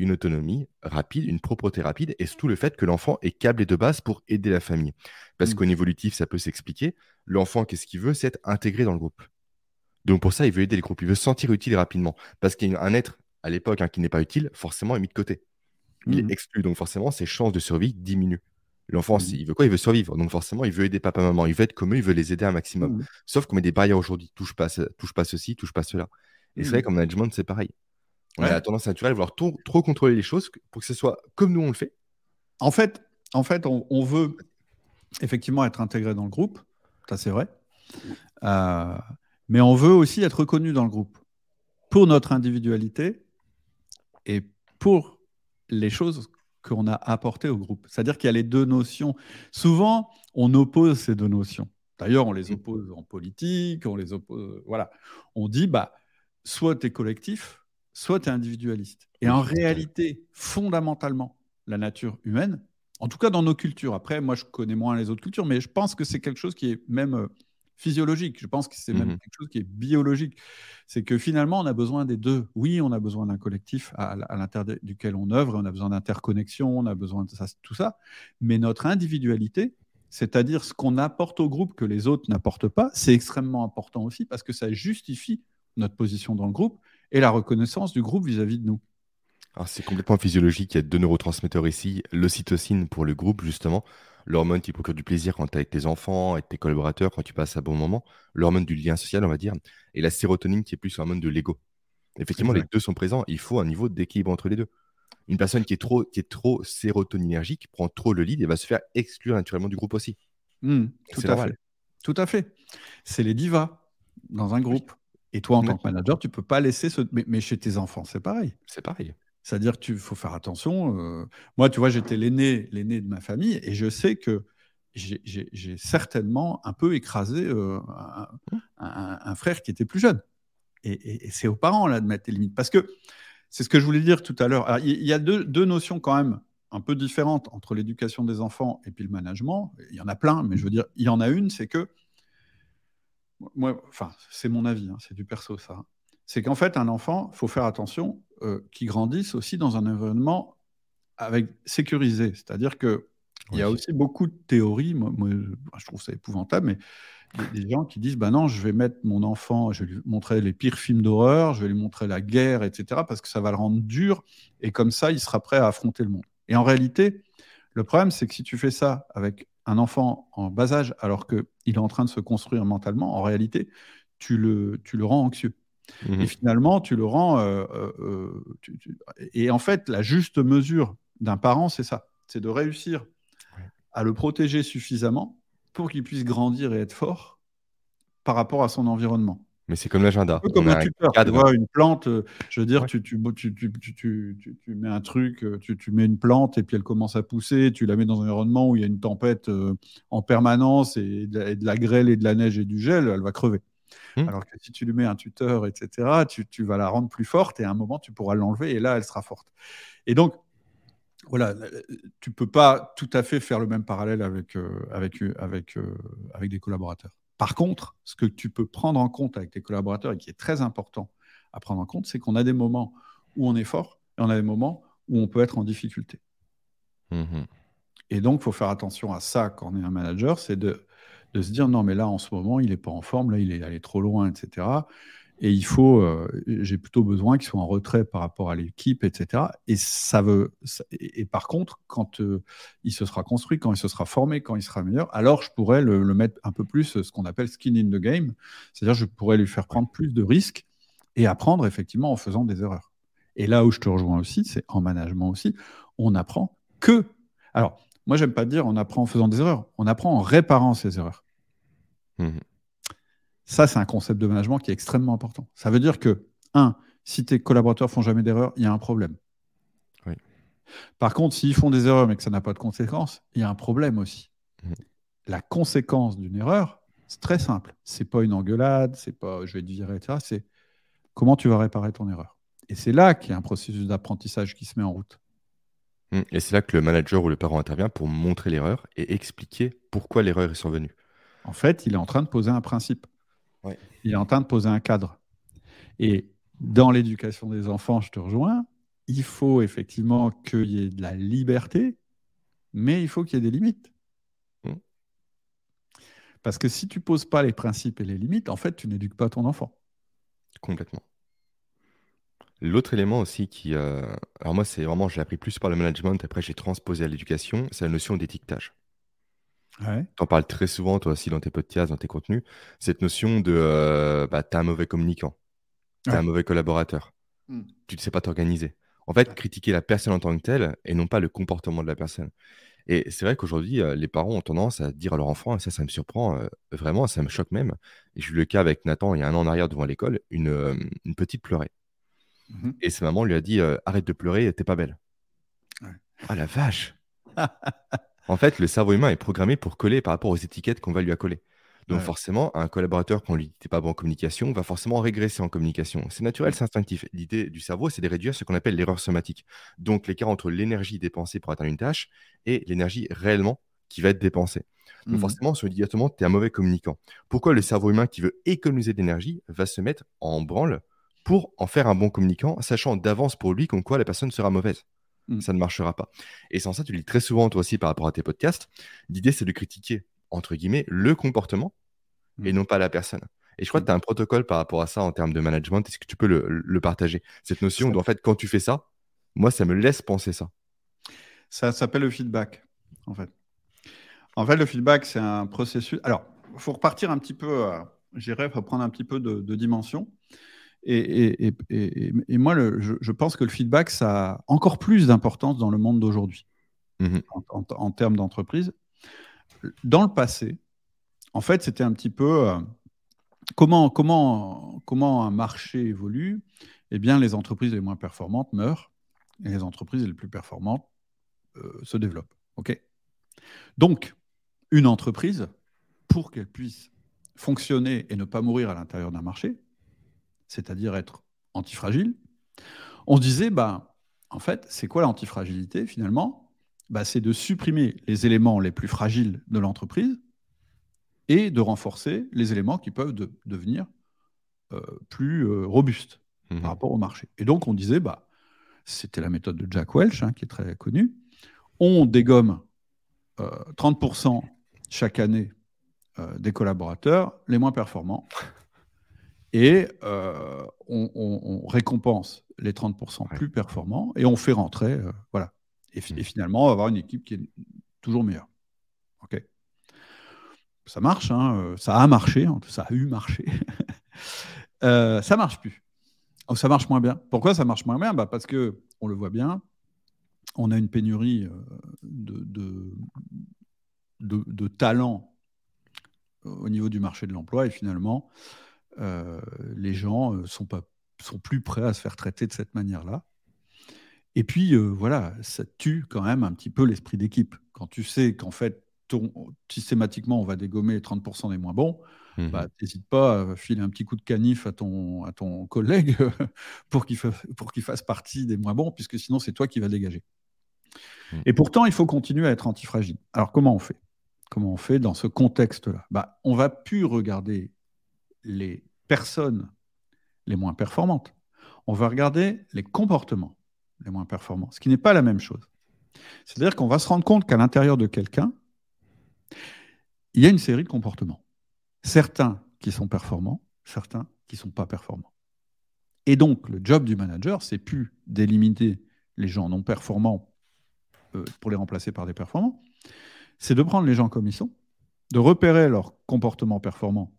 une autonomie rapide, une propreté rapide, et surtout le fait que l'enfant est câblé de base pour aider la famille. Parce Mm. qu'au niveau évolutif, ça peut s'expliquer. L'enfant, qu'est-ce qu'il veut? C'est être intégré dans le groupe. Donc pour ça, il veut aider le groupe, il veut se sentir utile rapidement. Parce qu'un être, à l'époque, hein, qui n'est pas utile, forcément est mis de côté. Il Mhm. est exclu, donc forcément, ses chances de survie diminuent. L'enfant, Mhm. il veut quoi? Il veut survivre. Donc forcément, il veut aider papa, maman. Il veut être comme eux, il veut les aider un maximum. Mhm. Sauf qu'on met des barrières aujourd'hui. Touche pas, touche pas ceci, touche pas cela. Et c'est vrai Mhm. qu'en management, c'est pareil. On a la tendance naturelle à vouloir trop, trop contrôler les choses pour que ce soit comme nous on le fait. En fait, en fait on, on veut effectivement être intégré dans le groupe, ça c'est vrai, Euh, mais on veut aussi être reconnu dans le groupe pour notre individualité et pour les choses qu'on a apportées au groupe. C'est-à-dire qu'il y a les deux notions. Souvent, on oppose ces deux notions. D'ailleurs, on les Mm. oppose en politique, on les oppose. Voilà. On dit, bah, soit tu es collectif, soit tu es individualiste. Et en réalité, fondamentalement, la nature humaine, en tout cas dans nos cultures, après, moi je connais moins les autres cultures, mais je pense que c'est quelque chose qui est même euh, physiologique. Je pense que c'est même Mhm. quelque chose qui est biologique. C'est que finalement, on a besoin des deux. Oui, on a besoin d'un collectif à, à l'intérieur duquel on œuvre, on a besoin d'interconnexion, on a besoin de ça, tout ça. Mais notre individualité, c'est-à-dire ce qu'on apporte au groupe que les autres n'apportent pas, c'est extrêmement important aussi parce que ça justifie notre position dans le groupe et la reconnaissance du groupe vis-à-vis de nous. Alors, c'est complètement physiologique. Il y a deux neurotransmetteurs ici. L'ocytocine pour le groupe, justement. L'hormone qui procure du plaisir quand tu es avec tes enfants, avec tes collaborateurs, quand tu passes un bon moment. L'hormone du lien social, on va dire. Et la sérotonine qui est plus l'hormone de l'ego. Effectivement, les deux sont présents. Il faut un niveau d'équilibre entre les deux. Une personne qui est trop, qui est trop sérotoninergique prend trop le lead et va se faire exclure naturellement du groupe aussi. Hmm, tout à fait. Tout à fait. C'est les divas dans un groupe. Et toi, en tant que manager, tu peux pas laisser ce. Mais, mais chez tes enfants, c'est pareil. C'est pareil. C'est-à-dire qu'il faut faire attention. euh, Moi, tu vois, j'étais l'aîné, l'aîné de ma famille, et je sais que j'ai- certainement un peu écrasé euh, un, un- un frère qui était plus jeune. Et, et- et c'est aux parents là de mettre les limites, parce que c'est ce que je voulais dire tout à l'heure. Il y a deux, deux notions quand même un peu différentes entre l'éducation des enfants et puis le management. Il y en a plein, mais je veux dire, il y en a une, c'est que moi, enfin, c'est mon avis, hein, c'est du perso ça. C'est qu'en fait, un enfant, faut faire attention euh, qu'il grandisse aussi dans un environnement avec sécurisé. C'est-à-dire que il y a aussi beaucoup de théories. Moi, moi, je trouve ça épouvantable, mais des, des gens qui disent bah non, je vais mettre mon enfant, je vais lui montrer les pires films d'horreur, je vais lui montrer la guerre, etc., parce que ça va le rendre dur, et comme ça, il sera prêt à affronter le monde. Et en réalité, le problème, c'est que si tu fais ça avec un enfant en bas âge, alors qu'il est en train de se construire mentalement, en réalité, tu le, tu le rends anxieux. Mhm. Et finalement, tu le rends. euh, euh, euh, tu- tu- Et en fait, la juste mesure d'un parent, c'est ça c'est de réussir à le protéger suffisamment pour qu'il puisse grandir et être fort par rapport à son environnement. Mais c'est comme l'agenda. Un comme un tuteur, tu vois, une plante, je veux dire, tu, tu, tu, tu, mets un truc, tu, mets une plante et puis elle commence à pousser, tu la mets dans un environnement où il y a une tempête euh, en permanence et de, la, grêle et de la neige et du gel, elle va crever. Mmh. Alors que si tu lui mets un tuteur, etc., tu, vas la rendre plus forte et à un moment, tu pourras l'enlever et là, elle sera forte. Et donc, voilà, tu peux pas tout à fait faire le même parallèle avec, avec, avec, avec des collaborateurs. Par contre, ce que tu peux prendre en compte avec tes collaborateurs et qui est très important à prendre en compte, c'est qu'on a des moments où on est fort et on a des moments où on peut être en difficulté. Mmh et donc, il faut faire attention à ça quand on est un manager, c'est de, de, se dire non, mais là, en ce moment, il n'est pas en forme, là, il est allé trop loin, etc. Et il faut, euh, j'ai plutôt besoin qu'il soit en retrait par rapport à l'équipe, etc. Et ça veut, et, par contre, quand euh, il se sera construit, quand il se sera formé, quand il sera meilleur, alors je pourrais le, mettre un peu plus ce qu'on appelle skin in the game, c'est-à-dire je pourrais lui faire prendre plus de risques et apprendre effectivement en faisant des erreurs. Et là où je te rejoins aussi, c'est en management aussi, on apprend que. Alors, moi, j'aime pas dire on apprend en faisant des erreurs, on apprend en réparant ses erreurs. Mmh ça, c'est un concept de management qui est extrêmement important. Ça veut dire que, un, si tes collaborateurs font jamais d'erreurs, il y a un problème. Par contre, s'ils font des erreurs mais que ça n'a pas de conséquences, il y a un problème aussi. Mmh. La conséquence d'une erreur, c'est très simple. C'est pas une engueulade, c'est pas je vais te virer, etc. C'est comment tu vas réparer ton erreur. Et c'est là qu'il y a un processus d'apprentissage qui se met en route. Mmh. Et c'est là que le manager ou le parent intervient pour montrer l'erreur et expliquer pourquoi l'erreur est survenue. En fait, il est en train de poser un principe. Il est en train de poser un cadre. Et dans l'éducation des enfants, je te rejoins, il faut effectivement qu'il y ait de la liberté, mais il faut qu'il y ait des limites. Mmh. Parce que si tu poses pas les principes et les limites, en fait, tu n'éduques pas ton enfant. Complètement. L'autre élément aussi qui... Euh, alors moi, c'est vraiment, j'ai appris plus par le management, après j'ai transposé à l'éducation, c'est la notion d'étiquetage. Tu en parles très souvent, toi aussi, dans tes podcasts, dans tes contenus, cette notion de euh, bah, t'es un mauvais communicant, t'es un mauvais collaborateur, hmm. tu ne sais pas t'organiser. En fait, critiquer la personne en tant que telle et non pas le comportement de la personne. Et c'est vrai qu'aujourd'hui, euh, les parents ont tendance à dire à leur enfant, et ça, ça me surprend euh, vraiment, ça me choque même. Et j'ai eu le cas avec Nathan il y a un an en arrière devant l'école, une, une petite pleurait. Mmh et sa maman lui a dit Arrête de pleurer, t'es pas belle. Ah la vache En fait, le cerveau humain est programmé pour coller par rapport aux étiquettes qu'on va lui accoler. Donc forcément, un collaborateur, quand on lui dit t'es pas bon en communication, va forcément régresser en communication. C'est naturel, c'est instinctif. L'idée du cerveau, c'est de réduire ce qu'on appelle l'erreur somatique. Donc l'écart entre l'énergie dépensée pour atteindre une tâche et l'énergie réellement qui va être dépensée. Donc mmh. forcément, on se dit directement, tu es un mauvais communicant. Pourquoi le cerveau humain qui veut économiser de l'énergie va se mettre en branle pour en faire un bon communicant, sachant d'avance pour lui qu'en quoi la personne sera mauvaise Mmh. ça ne marchera pas. Et sans ça, tu le dis très souvent toi aussi par rapport à tes podcasts, l'idée c'est de critiquer, entre guillemets, le comportement et mmh. non pas la personne. Et je crois que tu as un protocole par rapport à ça en termes de management. Est-ce que tu peux le, partager? Cette notion d'en fait, quand tu fais ça, moi, ça me laisse penser ça. Ça s'appelle le feedback, en fait. En fait, le feedback, c'est un processus. Alors, il faut repartir un petit peu, euh, j'irais reprendre un petit peu de, de dimension. Et, moi, je, pense que le feedback, ça a encore plus d'importance dans le monde d'aujourd'hui, mmh en, termes d'entreprise. Dans le passé, en fait, c'était un petit peu euh, comment, comment, comment un marché évolue. Eh bien, les entreprises les moins performantes meurent et les entreprises les plus performantes euh, se développent. OK? Donc, une entreprise, pour qu'elle puisse fonctionner et ne pas mourir à l'intérieur d'un marché, c'est-à-dire être antifragile, on se disait, bah, en fait, c'est quoi l'antifragilité finalement? Bah, C'est de supprimer les éléments les plus fragiles de l'entreprise et de renforcer les éléments qui peuvent devenir euh, plus euh, robustes par mmh rapport au marché. Et donc on disait, bah, c'était la méthode de Jack Welch, hein, qui est très connue, on dégomme 30% euh, chaque année des collaborateurs les moins performants et euh, on, récompense les 30% plus performants et on fait rentrer. Euh, voilà. Et, mmh. et, finalement, on va avoir une équipe qui est toujours meilleure. OK Ça marche, hein, euh, ça a marché, ça a eu marché. ça marche plus. Oh, ça marche moins bien. Pourquoi ça marche moins bien? Bah Parce que, on le voit bien, on a une pénurie de, de, de, de talent au niveau du marché de l'emploi et finalement, euh, les gens euh, sont, pas, sont plus prêts à se faire traiter de cette manière-là. Et puis, euh, voilà, ça tue quand même un petit peu l'esprit d'équipe. Quand tu sais qu'en fait, ton, systématiquement, on va dégommer 30% des moins bons, mmh bah, n'hésite pas à filer un petit coup de canif à ton, à ton collègue pour qu'il qu fasse partie des moins bons, puisque sinon, c'est toi qui vas dégager. Mmh. Et pourtant, il faut continuer à être antifragile. Alors, comment on fait? Comment on fait dans ce contexte-là? Bah, On va plus regarder les personnes les moins performantes. On va regarder les comportements les moins performants, ce qui n'est pas la même chose. C'est-à-dire qu'on va se rendre compte qu'à l'intérieur de quelqu'un, il y a une série de comportements. Certains qui sont performants, certains qui ne sont pas performants. Et donc, le job du manager, c'est plus d'éliminer les gens non performants euh, pour les remplacer par des performants, c'est de prendre les gens comme ils sont, de repérer leurs comportements performants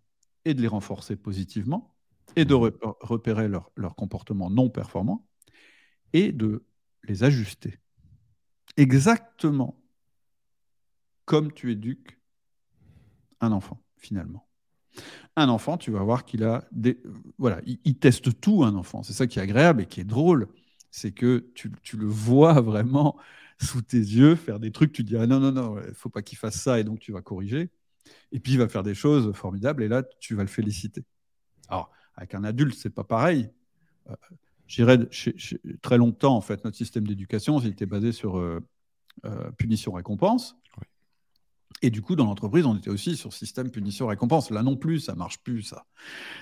et de les renforcer positivement, et de repérer leurs leur comportements non performants, et de les ajuster. Exactement comme tu éduques un enfant, finalement. Un enfant, tu vas voir qu'il a des. Voilà, il, teste tout, un enfant. C'est ça qui est agréable et qui est drôle. C'est que tu, tu, le vois vraiment sous tes yeux faire des trucs. Tu dis, ah non, non, non, il ne faut pas qu'il fasse ça. Et donc, tu vas corriger. Et puis, il va faire des choses formidables. Et là, tu vas le féliciter. Alors, avec un adulte, c'est pas pareil. Euh, J'irais très longtemps, en fait, notre système d'éducation, était basé sur euh, euh, punition-récompense. Et du coup, dans l'entreprise, on était aussi sur système punition-récompense. Là non plus, ça marche plus, ça.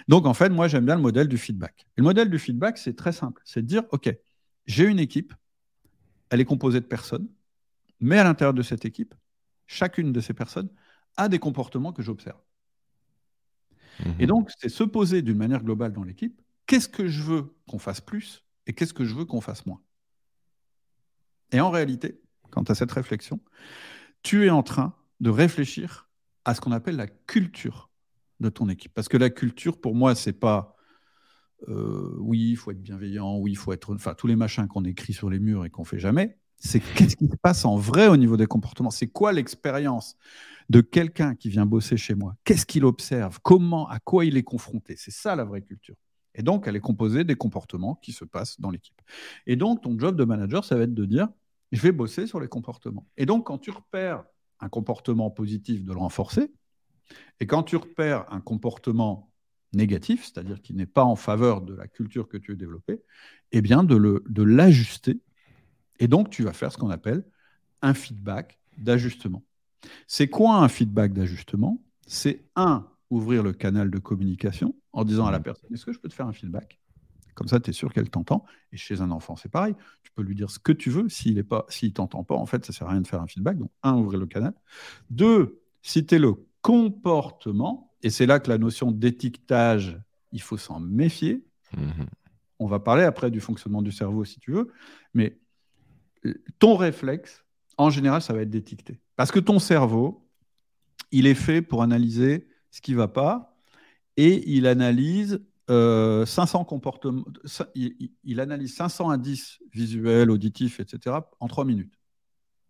Donc, en fait, moi, j'aime bien le modèle du feedback. Et le modèle du feedback, c'est très simple. C'est de dire, OK, j'ai une équipe, elle est composée de personnes, mais à l'intérieur de cette équipe, chacune de ces personnes a des comportements que j'observe. Mmh et donc, c'est se poser d'une manière globale dans l'équipe qu'est-ce que je veux qu'on fasse plus et qu'est-ce que je veux qu'on fasse moins? Et en réalité, quant à cette réflexion, tu es en train de réfléchir à ce qu'on appelle la culture de ton équipe. Parce que la culture, pour moi, c'est pas euh, oui, il faut être bienveillant, oui, il faut être. Enfin, tous les machins qu'on écrit sur les murs et qu'on fait jamais. C'est qu'est-ce qui se passe en vrai au niveau des comportements? C'est quoi l'expérience de quelqu'un qui vient bosser chez moi? Qu'est-ce qu'il observe? Comment À quoi il est confronté? C'est ça la vraie culture. Et donc, elle est composée des comportements qui se passent dans l'équipe. Et donc, ton job de manager, ça va être de dire, je vais bosser sur les comportements. Et donc, quand tu repères un comportement positif, de le renforcer. Et quand tu repères un comportement négatif, c'est-à-dire qui n'est pas en faveur de la culture que tu veux développer, eh bien, de l'ajuster. Et donc, tu vas faire ce qu'on appelle un feedback d'ajustement. C'est quoi un feedback d'ajustement? C'est un, ouvrir le canal de communication en disant à la mmh. personne Est-ce que je peux te faire un feedback? Comme ça, tu es sûr qu'elle t'entend. Et chez un enfant, c'est pareil. Tu peux lui dire ce que tu veux. S'il ne s'il t'entend pas, en fait, ça ne sert à rien de faire un feedback. Donc, un, ouvrir le canal. Deux, citer le comportement. Et c'est là que la notion d'étiquetage, il faut s'en méfier. Mmh On va parler après du fonctionnement du cerveau si tu veux. Mais ton réflexe, en général, ça va être d'étiqueter. Parce que ton cerveau, il est fait pour analyser ce qui ne va pas, et il analyse 500 euh, comportements, il, analyse 500 indices visuels, auditifs, etc. en 3 minutes.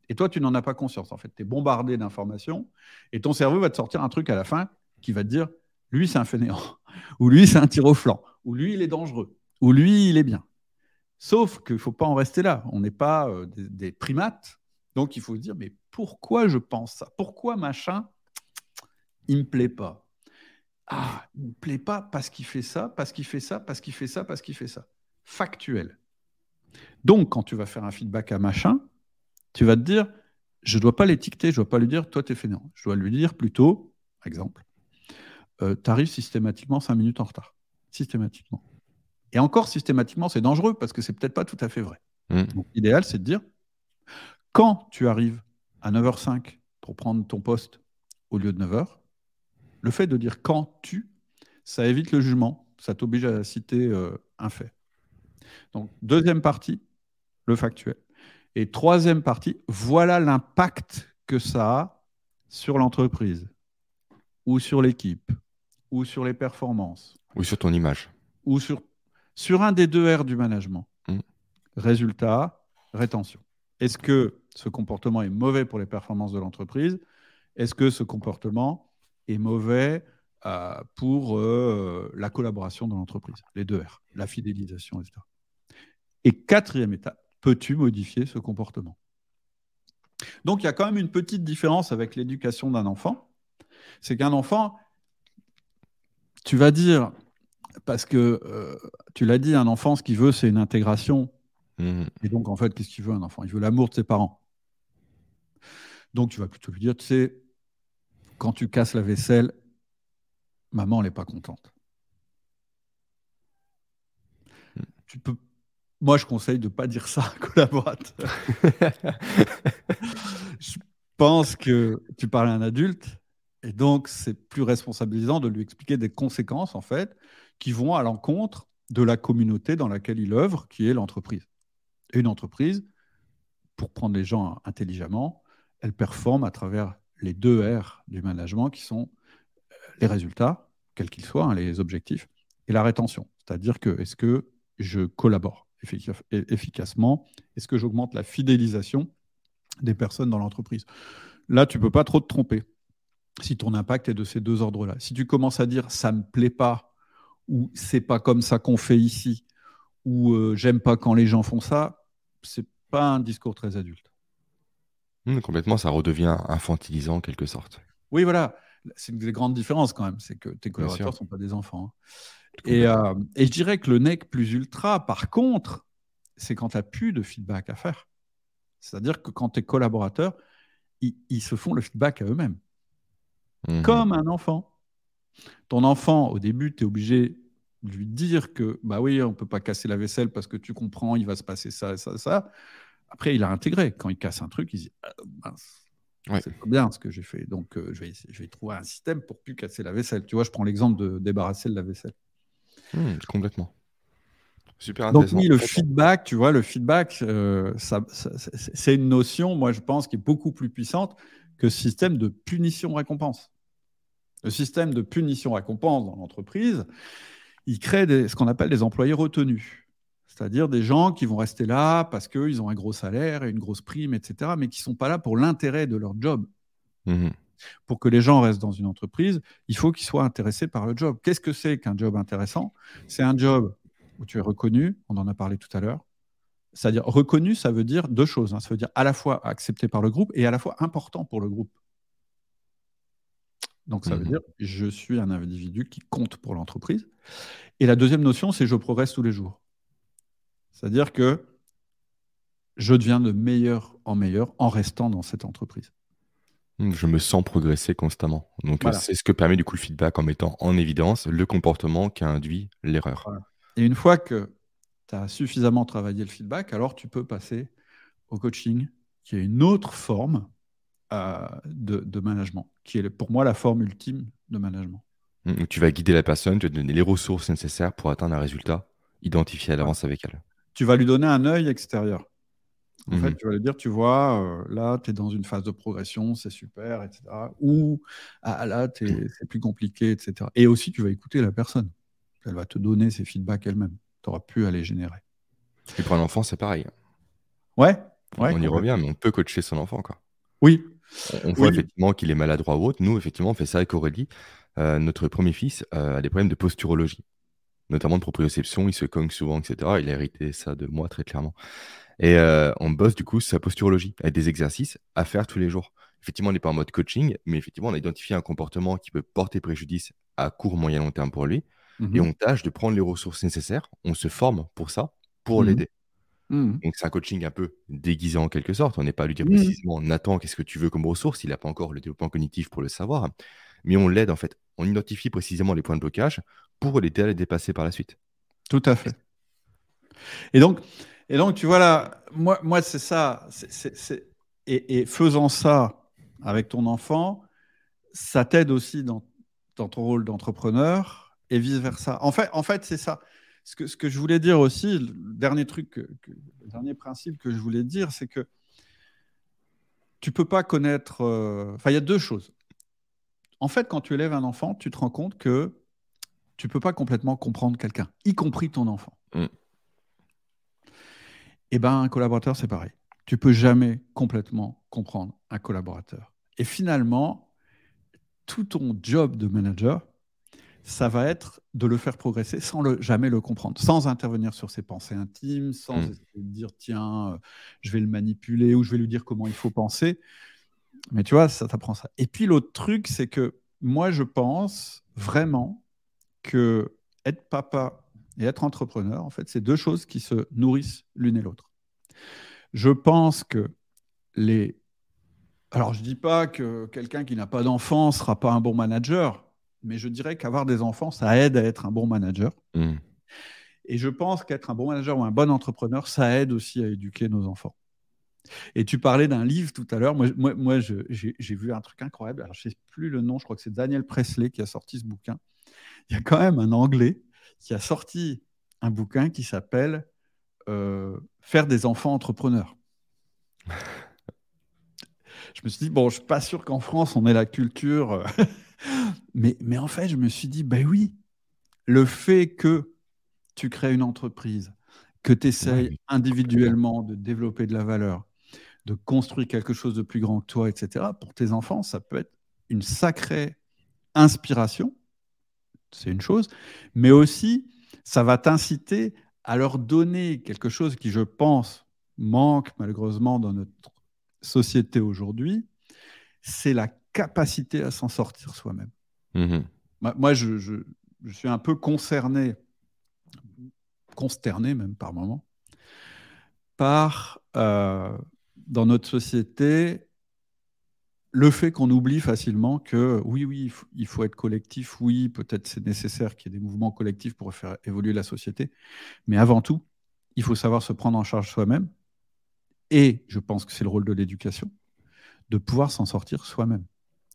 Et toi, tu n'en as pas conscience. En fait, tu es bombardé d'informations et ton cerveau va te sortir un truc à la fin qui va te dire lui, c'est un fainéant, ou lui, c'est un tir au flanc, ou lui, il est dangereux, ou lui, il est bien. Sauf qu'il ne faut pas en rester là. On n'est pas euh, des, primates. Donc, il faut se dire mais pourquoi je pense ça? Pourquoi machin il me plaît pas? Ah, il me plaît pas parce qu'il fait ça, parce qu'il fait ça, parce qu'il fait ça, parce qu'il fait ça. Factuel. Donc, quand tu vas faire un feedback à machin, tu vas te dire, je ne dois pas l'étiqueter, je ne dois pas lui dire, toi, tu es fainéant. Je dois lui dire plutôt, exemple, euh, tu arrives systématiquement 5 minutes en retard. Systématiquement. Et encore, systématiquement, c'est dangereux parce que c'est peut-être pas tout à fait vrai. Mmh. l'idéal, c'est de dire, quand tu arrives à 9h05 pour prendre ton poste au lieu de 9h, le fait de dire quand tu, ça évite le jugement, ça t'oblige à citer euh, un fait. Donc, deuxième partie, le factuel. Et troisième partie, voilà l'impact que ça a sur l'entreprise, ou sur l'équipe, ou sur les performances. Ou sur ton image. Ou sur, sur un des deux R du management. Mm. Résultat, rétention. Est-ce que ce comportement est mauvais pour les performances de l'entreprise? Est-ce que ce comportement est mauvais euh, pour euh, la collaboration dans l'entreprise, les deux R, la fidélisation, etc. Et quatrième étape, peux-tu modifier ce comportement? Donc il y a quand même une petite différence avec l'éducation d'un enfant. C'est qu'un enfant, tu vas dire, parce que euh, tu l'as dit, un enfant, ce qu'il veut, c'est une intégration. Mmh. Et donc, en fait, qu'est-ce qu'il veut, un enfant? Il veut l'amour de ses parents. Donc, tu vas plutôt lui dire, tu sais, quand tu casses la vaisselle, maman n'est pas contente. Tu peux... Moi, je conseille de ne pas dire ça à un collaborateur. je pense que tu parles à un adulte et donc c'est plus responsabilisant de lui expliquer des conséquences, en fait, qui vont à l'encontre de la communauté dans laquelle il œuvre, qui est l'entreprise. Une entreprise, pour prendre les gens intelligemment, elle performe à travers les deux R du management qui sont euh, les résultats, quels qu'ils soient, hein, les objectifs, et la rétention. C'est-à-dire que est-ce que je collabore efficacement? Est-ce que j'augmente la fidélisation des personnes dans l'entreprise? Là, tu ne peux pas trop te tromper si ton impact est de ces deux ordres-là. Si tu commences à dire ça ne me plaît pas, ou c'est pas comme ça qu'on fait ici, ou euh, j'aime pas quand les gens font ça, c'est pas un discours très adulte. Mmh, complètement, ça redevient infantilisant en quelque sorte. Oui, voilà. C'est une des grandes différences quand même, c'est que tes collaborateurs ne sont pas des enfants. Hein. Et, euh, et, je dirais que le nec plus ultra, par contre, c'est quand tu n'as plus de feedback à faire. C'est-à-dire que quand tes collaborateurs, ils, se font le feedback à eux-mêmes. Mmh Comme un enfant. Ton enfant, au début, tu es obligé de lui dire que, bah oui, on ne peut pas casser la vaisselle parce que tu comprends, il va se passer ça, ça, ça. Après, il a intégré. Quand il casse un truc, il dit ah, c'est bien ce que j'ai fait. Donc, euh, je, vais, je vais trouver un système pour plus casser la vaisselle. Tu vois, je prends l'exemple de débarrasser de la vaisselle. Mmh, complètement. Super intéressant. Donc, oui, le feedback, tu vois, le feedback, euh, ça, c'est une notion, moi, je pense, qui est beaucoup plus puissante que ce système de punition-récompense. Le système de punition-récompense dans l'entreprise, il crée ce qu'on appelle des employés retenus c'est-à-dire des gens qui vont rester là parce qu'ils ont un gros salaire et une grosse prime, etc., mais qui ne sont pas là pour l'intérêt de leur job. Mmh pour que les gens restent dans une entreprise, il faut qu'ils soient intéressés par le job. Qu'est-ce que c'est qu'un job intéressant? C'est un job où tu es reconnu, on en a parlé tout à l'heure. C'est-à-dire reconnu, ça veut dire deux choses. Hein. Ça veut dire à la fois accepté par le groupe et à la fois important pour le groupe. Donc ça veut mmh dire je suis un individu qui compte pour l'entreprise. Et la deuxième notion, c'est je progresse tous les jours. C'est-à-dire que je deviens de meilleur en meilleur en restant dans cette entreprise. Mmh, je me sens progresser constamment. Donc, c'est ce que permet du coup le feedback en mettant en évidence le comportement qui a induit l'erreur. Et une fois que tu as suffisamment travaillé le feedback, alors tu peux passer au coaching, qui est une autre forme de, management, qui est pour moi la forme ultime de management. Mmh, tu vas guider la personne, te donner les ressources nécessaires pour atteindre un résultat identifié à l'avance avec elle tu vas lui donner un œil extérieur. En fait, mhm. tu vas lui dire, tu vois, euh, là, tu es dans une phase de progression, c'est super, etc. Ou ah, là, c'est plus compliqué, etc. Et aussi, tu vas écouter la personne. Elle va te donner ses feedbacks elle-même. Tu auras pu à les générer. Et pour un enfant, c'est pareil. Ouais. on y revient, mais on peut coacher son enfant. Quoi. Oui. On, voit effectivement qu'il est maladroit ou autre. Nous, effectivement, on fait ça avec Aurélie. Euh, notre premier fils euh, a des problèmes de posturologie notamment de proprioception, il se cogne souvent, etc. Il a hérité ça de moi très clairement. Et euh, on bosse du coup sa posturologie avec des exercices à faire tous les jours. Effectivement, on n'est pas en mode coaching, mais effectivement, on a identifié un comportement qui peut porter préjudice à court, moyen, long terme pour lui. Et mmh on tâche de prendre les ressources nécessaires. On se forme pour ça, pour mmh l'aider. Mmh. Donc, c'est un coaching un peu déguisé en quelque sorte. On n'est pas à lui dire précisément, Nathan, qu'est-ce que tu veux comme ressource? Il n'a pas encore le développement cognitif pour le savoir. Mais on l'aide en fait. On identifie précisément les points de blocage pour l'aider à les dépasser par la suite. Tout à fait. Et donc, et donc tu vois là, moi, moi c'est ça. Et, faisant ça avec ton enfant, ça t'aide aussi dans, dans, ton rôle d'entrepreneur et vice-versa. En fait, en fait c'est ça. Ce que, ce que je voulais dire aussi, le dernier truc, le dernier principe que je voulais dire, c'est que tu peux pas connaître. Euh, enfin, il y a deux choses. En fait, quand tu élèves un enfant, tu te rends compte que tu peux pas complètement comprendre quelqu'un, y compris ton enfant. Mm. Eh ben, un collaborateur, c'est pareil. Tu peux jamais complètement comprendre un collaborateur. Et finalement, tout ton job de manager, ça va être de le faire progresser sans le, jamais le comprendre, sans intervenir sur ses pensées intimes, sans Mm. essayer de dire tiens, euh, je vais le manipuler ou je vais lui dire comment il faut penser. Mais tu vois, ça t'apprend ça. Et puis l'autre truc, c'est que moi, je pense vraiment que être papa et être entrepreneur, en fait, c'est deux choses qui se nourrissent l'une et l'autre. Je pense que les... Alors, je dis pas que quelqu'un qui n'a pas d'enfant sera pas un bon manager, mais je dirais qu'avoir des enfants, ça aide à être un bon manager. Mm. Et je pense qu'être un bon manager ou un bon entrepreneur, ça aide aussi à éduquer nos enfants. Et tu parlais d'un livre tout à l'heure. Moi, moi, moi je- j'ai j'ai vu un truc incroyable. Alors, je ne sais plus le nom. Je crois que c'est Daniel Presley qui a sorti ce bouquin. Il y a quand même un Anglais qui a sorti un bouquin qui s'appelle euh, Faire des enfants entrepreneurs. Je me suis dit, bon, je ne suis pas sûr qu'en France, on ait la culture. Mais, mais en fait, je me suis dit, ben oui, le fait que tu crées une entreprise, que tu essayes Ouais, individuellement de développer de la valeur, de construire quelque chose de plus grand que toi, etc., pour tes enfants, ça peut être une sacrée inspiration, c'est une chose, mais aussi, ça va t'inciter à leur donner quelque chose qui, je pense, manque malheureusement dans notre société aujourd'hui, c'est la capacité à s'en sortir soi-même. Mhm. Moi, moi, je, je- je suis un peu concerné, consterné même par moment, par, euh, dans notre société, le fait qu'on oublie facilement que oui, oui, il faut, il faut être collectif, oui, peut-être c'est nécessaire qu'il y ait des mouvements collectifs pour faire évoluer la société, mais avant tout, il faut savoir se prendre en charge soi-même, et je pense que c'est le rôle de l'éducation, de pouvoir s'en sortir soi-même.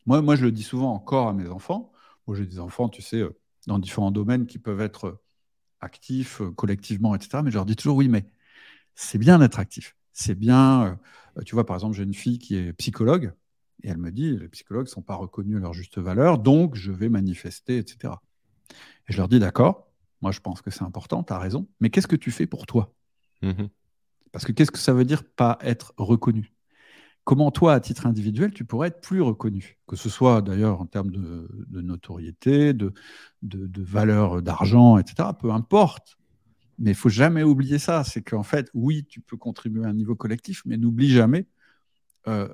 Moi, moi, je le dis souvent encore à mes enfants. Moi, j'ai des enfants, tu sais, euh, dans différents domaines qui peuvent être euh, actifs euh, collectivement, etc. Mais je leur dis toujours, oui, mais c'est bien d'être actif. C'est bien, tu vois, par exemple, j'ai une fille qui est psychologue, et elle me dit, les psychologues ne sont pas reconnus à leur juste valeur, donc je vais manifester, etc. Et je leur dis, d'accord, moi je pense que c'est important, tu as raison, mais qu'est-ce que tu fais pour toi? Mhm. Parce que qu'est-ce que ça veut dire pas être reconnu? Comment toi, à titre individuel, tu pourrais être plus reconnu? Que ce soit d'ailleurs en termes de, notoriété, de valeur d'argent, etc. Peu importe. Mais il faut jamais oublier ça. C'est qu'en fait, oui, tu peux contribuer à un niveau collectif, mais n'oublie jamais euh,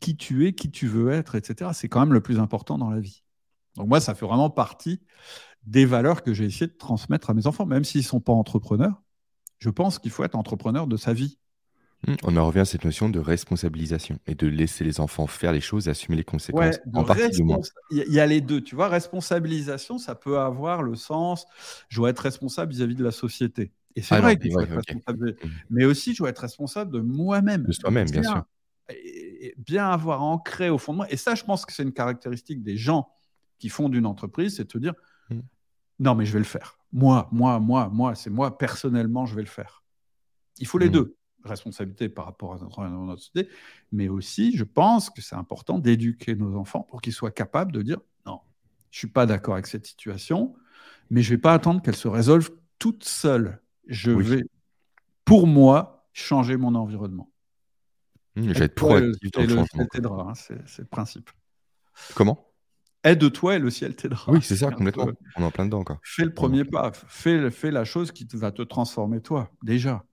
qui tu es, qui tu veux être, etc. C'est quand même le plus important dans la vie. Donc moi, ça fait vraiment partie des valeurs que j'ai essayé de transmettre à mes enfants, même s'ils ne sont pas entrepreneurs. Je pense qu'il faut être entrepreneur de sa vie. Mm. On en revient à cette notion de responsabilisation et de laisser les enfants faire les choses et assumer les conséquences. De en partie du moins. respons- Il y, a- il y a les deux, tu vois. Responsabilisation, ça peut avoir le sens, je dois être responsable vis-à-vis de la société. Et c'est Ah vrai qu'il faut ouais, être ok. responsable, Mhm. mais aussi je dois être responsable de moi-même. De soi-même, bien sûr. Et- et bien avoir ancré au fond de moi. Et ça, je pense que c'est une caractéristique des gens qui font d'une entreprise, c'est de te dire, Mhm. non, mais je vais le faire. Moi, moi, moi, moi, c'est moi, personnellement, je vais le faire. Il faut les Mhm. deux. Responsabilité par rapport à notre, à notre société, mais aussi, je pense que c'est important d'éduquer nos enfants pour qu'ils soient capables de dire non, je suis pas d'accord avec cette situation, mais je vais pas attendre qu'elle se résolve toute seule. Je Oui. vais, pour moi, changer mon environnement. Mm, Je vais être proactif dans le changement. hein, c'est le principe. Comment? Aide-toi et le ciel t'aidera. Oui, c'est ça, complètement. On est en plein dedans, quoi. Fais le premier pas, fais, fais la chose qui te- va te transformer toi, déjà.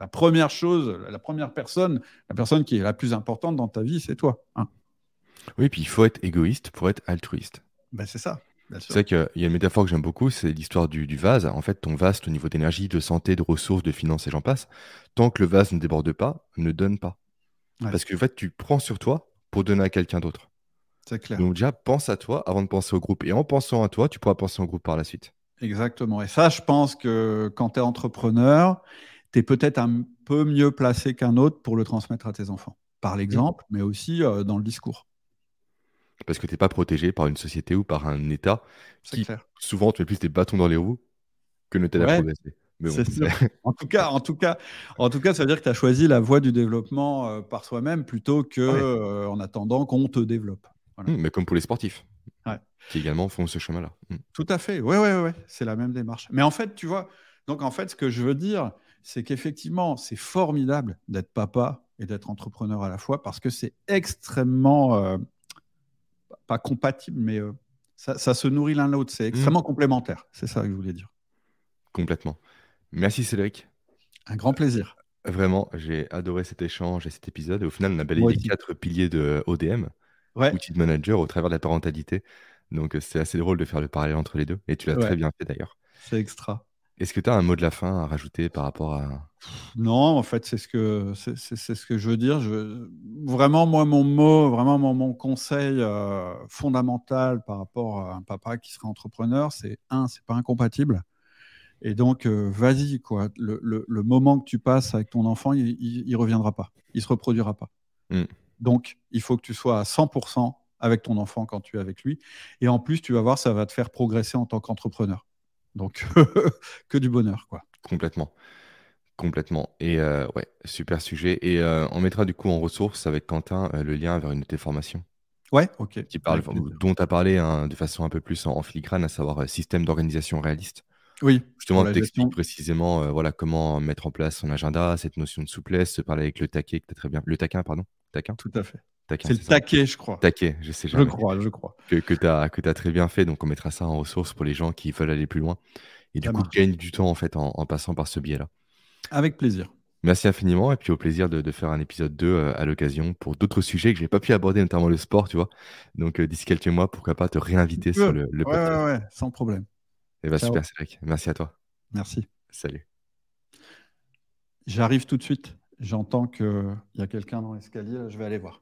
La première chose, la première personne, la personne qui est la plus importante dans ta vie, c'est toi. hein. Oui, puis il faut être égoïste pour être altruiste. Ben, c'est ça. C'est vrai qu'il y a une métaphore que j'aime beaucoup, c'est l'histoire du, du vase. En fait, ton vase, au niveau d'énergie, de santé, de ressources, de finances et j'en passe, tant que le vase ne déborde pas, ne donne pas. Ouais. Parce que en fait, tu prends sur toi pour donner à quelqu'un d'autre. C'est clair. Donc déjà, pense à toi avant de penser au groupe. Et en pensant à toi, tu pourras penser au groupe par la suite. Exactement. Et ça, je pense que quand tu es entrepreneur, tu es peut-être un peu mieux placé qu'un autre pour le transmettre à tes enfants. Par l'exemple, mais aussi euh, dans le discours. Parce que tu n'es pas protégé par une société ou par un État qui clair. souvent te met plus des bâtons dans les roues que ne t'aide à Ouais, progresser. Bon, sûr. En tout cas, en tout cas, en tout cas, ça veut dire que tu as choisi la voie du développement euh, par soi-même plutôt que Ouais. euh, en attendant qu'on te développe. Voilà. Hum, mais comme pour les sportifs, Ouais. qui également font ce chemin-là. Hum. Tout à fait. Oui, oui, oui. C'est la même démarche. Mais en fait, tu vois, donc en fait, ce que je veux dire, c'est qu'effectivement, c'est formidable d'être papa et d'être entrepreneur à la fois parce que c'est extrêmement, euh, pas compatible, mais euh, Ça, ça se nourrit l'un l'autre. C'est extrêmement complémentaire. C'est ça que je voulais dire. Complètement. Merci Cédric. Un grand plaisir. Vraiment, j'ai adoré cet échange et cet épisode. Et au final, on a balayé les quatre piliers de ODM, Ouais, outil de manager, au travers de la parentalité. Donc, euh, c'est assez drôle de faire le parallèle entre les deux. Et tu l'as Ouais. très bien fait d'ailleurs. c'est extra. Est-ce que tu as un mot de la fin à rajouter par rapport à. Non, en fait, c'est ce que c'est c'est- ce que je veux dire. Je, vraiment, moi, mon mot, vraiment mon, mon conseil euh, fondamental par rapport à un papa qui serait entrepreneur, c'est un, c'est pas incompatible. Et donc, euh, vas-y, quoi. Le, le- le moment que tu passes avec ton enfant, il, il, il reviendra pas. Il se reproduira pas. Mm. Donc, il faut que tu sois à 100% avec ton enfant quand tu es avec lui. Et en plus, tu vas voir, ça va te faire progresser en tant qu'entrepreneur. Donc, que du bonheur, quoi. Complètement. Complètement. Et euh, ouais, super sujet. Et euh, on mettra du coup en ressources avec Quentin euh, le lien vers une de tes formations Ouais, ok. qui parle, dont tu as parlé hein, de façon un peu plus en, en filigrane, à savoir système d'organisation réaliste. Oui, Justement, tu expliques gestion. précisément voilà, comment mettre en place son agenda, cette notion de souplesse, se parler avec le taquet, que tu très bien. Le taquin, pardon. Taquin Tout à fait. Taquin, C'est le taquet, je crois. Taquet, je sais Je jamais. crois, je crois. Que, que tu as, que très bien fait. Donc, on mettra ça en ressources pour les gens qui veulent aller plus loin. Et du Ça coup, marche. gagnent du temps en fait en, en passant par ce biais-là. Avec plaisir. Merci infiniment et puis au plaisir de, de faire un épisode 2 euh, à l'occasion pour d'autres sujets que j'ai pas pu aborder, notamment le sport, tu vois. Donc euh, d'ici quelques mois, pourquoi pas te réinviter sur le, le Ouais, ouais, ouais, sans problème. Et bah Ciao. super Cédric, merci à toi. Merci. Salut. J'arrive tout de suite. J'entends qu'il y a quelqu'un dans l'escalier. Je vais aller voir.